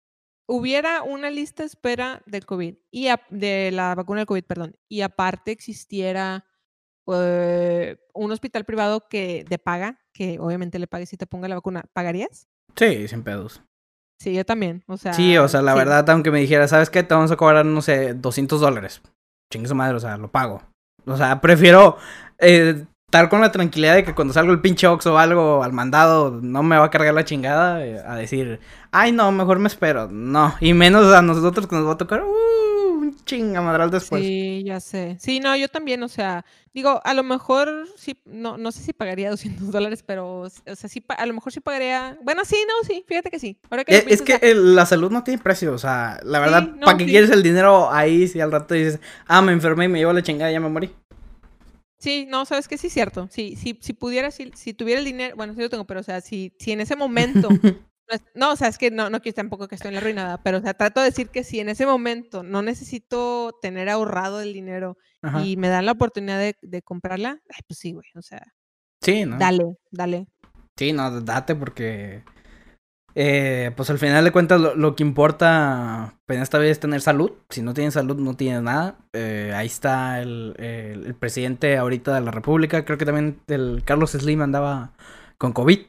hubiera una lista de espera del COVID, y a- de la vacuna del COVID, perdón, y aparte existiera eh, un hospital privado que de paga, que obviamente le pague si te ponga la vacuna, ¿pagarías? Sí, sin pedos. Sí, yo también. O sea, Sí, o sea, la sí. verdad, aunque me dijera, ¿sabes qué? Te vamos a cobrar, no sé, 200 dólares. Chingue su madre, o sea, lo pago. O sea, prefiero eh, estar con la tranquilidad de que cuando salgo el pinche Ox o algo al mandado, no me va a cargar la chingada eh, a decir, ay, no, mejor me espero. No, y menos a nosotros que nos va a tocar, uh, chingamadral después. Sí, ya sé. Sí, no, yo también, o sea, digo, a lo mejor sí, no, no sé si pagaría 200 dólares, pero, o sea, sí, a lo mejor sí pagaría, bueno, sí, no, sí, fíjate que sí. Ahora que lo Eh, Es, que o sea, el- la salud no tiene precio, o sea, la verdad, Sí, no, ¿para qué sí. quieres el dinero ahí si al rato dices, ah, me enfermé y me llevo la chingada y ya me morí? sí, no, sabes que sí es cierto. Sí, sí, si pudiera, si, si tuviera el dinero, bueno, sí lo tengo, pero, o sea, si, si en ese momento, no, o sea, es que no, no quiero tampoco que estoy en la ruinada, pero, o sea, trato de decir que si en ese momento no necesito tener ahorrado el dinero Ajá. y me dan la oportunidad de, de comprarla, ay, pues sí, güey, o sea, Sí, ¿no? dale, dale. Sí, no, date porque... eh, pues al final de cuentas lo, lo que importa pues, en esta vida es tener salud. Si no tienes salud no tienes nada. Eh, ahí está el, el- el presidente ahorita de la república. Creo que también el Carlos Slim andaba con COVID.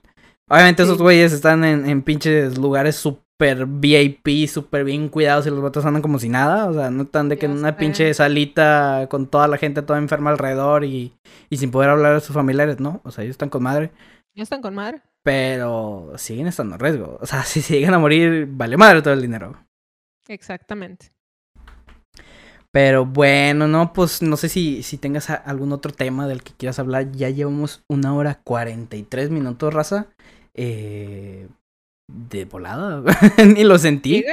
Obviamente esos güeyes están en, en pinches lugares súper VIP, súper bien cuidados y los vatos andan como si nada. O sea, no están de que en una pinche salita con toda la gente toda enferma alrededor y, y sin poder hablar a sus familiares, ¿no? O sea, ellos están con madre. ¿Ya están con madre? Pero siguen estando en riesgo. O sea, si se llegan a morir, vale madre todo el dinero. Exactamente. Pero bueno, no, pues no sé si, si tengas algún otro tema del que quieras hablar. Ya llevamos una hora 43 minutos, raza. Eh, de volada. Ni lo sentí.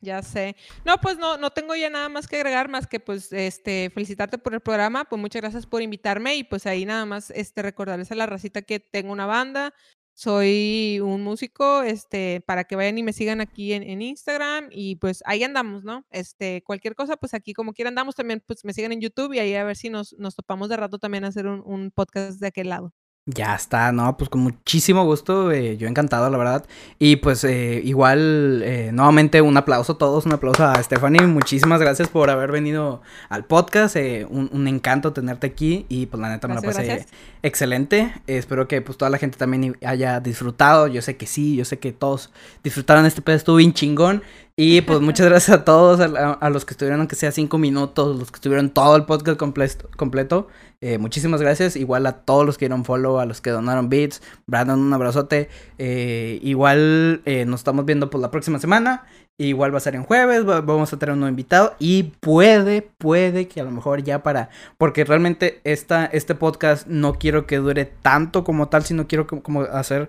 Ya sé. No, pues no, no tengo ya nada más que agregar, más que pues este felicitarte por el programa, pues muchas gracias por invitarme y pues ahí nada más este recordarles a la racita que tengo una banda, soy un músico, este, para que vayan y me sigan aquí en, en Instagram y pues ahí andamos, ¿no? Este, cualquier cosa, pues aquí como quiera andamos también, pues me sigan en YouTube y ahí a ver si nos, nos topamos de rato también a hacer un, un podcast de aquel lado. Ya está, no, pues con muchísimo gusto, eh, yo encantado, la verdad. Y pues eh, igual, eh, nuevamente un aplauso a todos, un aplauso a Stephanie, muchísimas gracias por haber venido al podcast, eh, un, un encanto tenerte aquí y pues la neta me la Gracias, pasé gracias. excelente. Espero que pues toda la gente también haya disfrutado, yo sé que sí, yo sé que todos disfrutaron este pedo, estuvo bien chingón. Y pues muchas gracias a todos, a, a- a los que estuvieron aunque sea cinco minutos, los que estuvieron todo el podcast completo. completo. Eh, muchísimas gracias. Igual a todos los que dieron follow, a los que donaron bits. Brandon, un abrazote. Eh, igual eh, nos estamos viendo por la próxima semana. Igual va a ser en jueves. va- vamos a tener un nuevo invitado. Y puede, puede que a lo mejor ya para. Porque realmente esta, este podcast no quiero que dure tanto como tal, sino quiero como, como hacer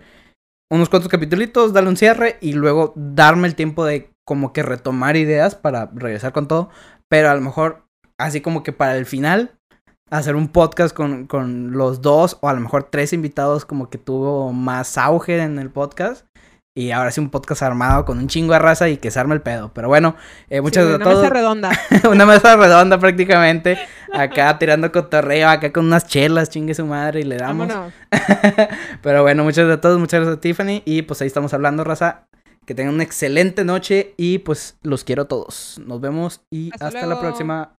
unos cuantos capítulos, darle un cierre y luego darme el tiempo de como que retomar ideas para regresar con todo. Pero a lo mejor, así como que para el final, hacer un podcast con, con los dos o a lo mejor tres invitados como que tuvo más auge en el podcast. Y ahora sí un podcast armado con un chingo de raza y que se arme el pedo. Pero bueno, eh, muchas gracias una a todos. mesa redonda. una mesa redonda prácticamente. Acá tirando cotorreo, acá con unas chelas, chingue su madre y le damos. Pero bueno, muchas gracias a todos, muchas gracias a Tiffany. Y pues ahí estamos hablando, raza. Que tengan una excelente noche y pues los quiero a todos. Nos vemos y Hasta hasta la próxima.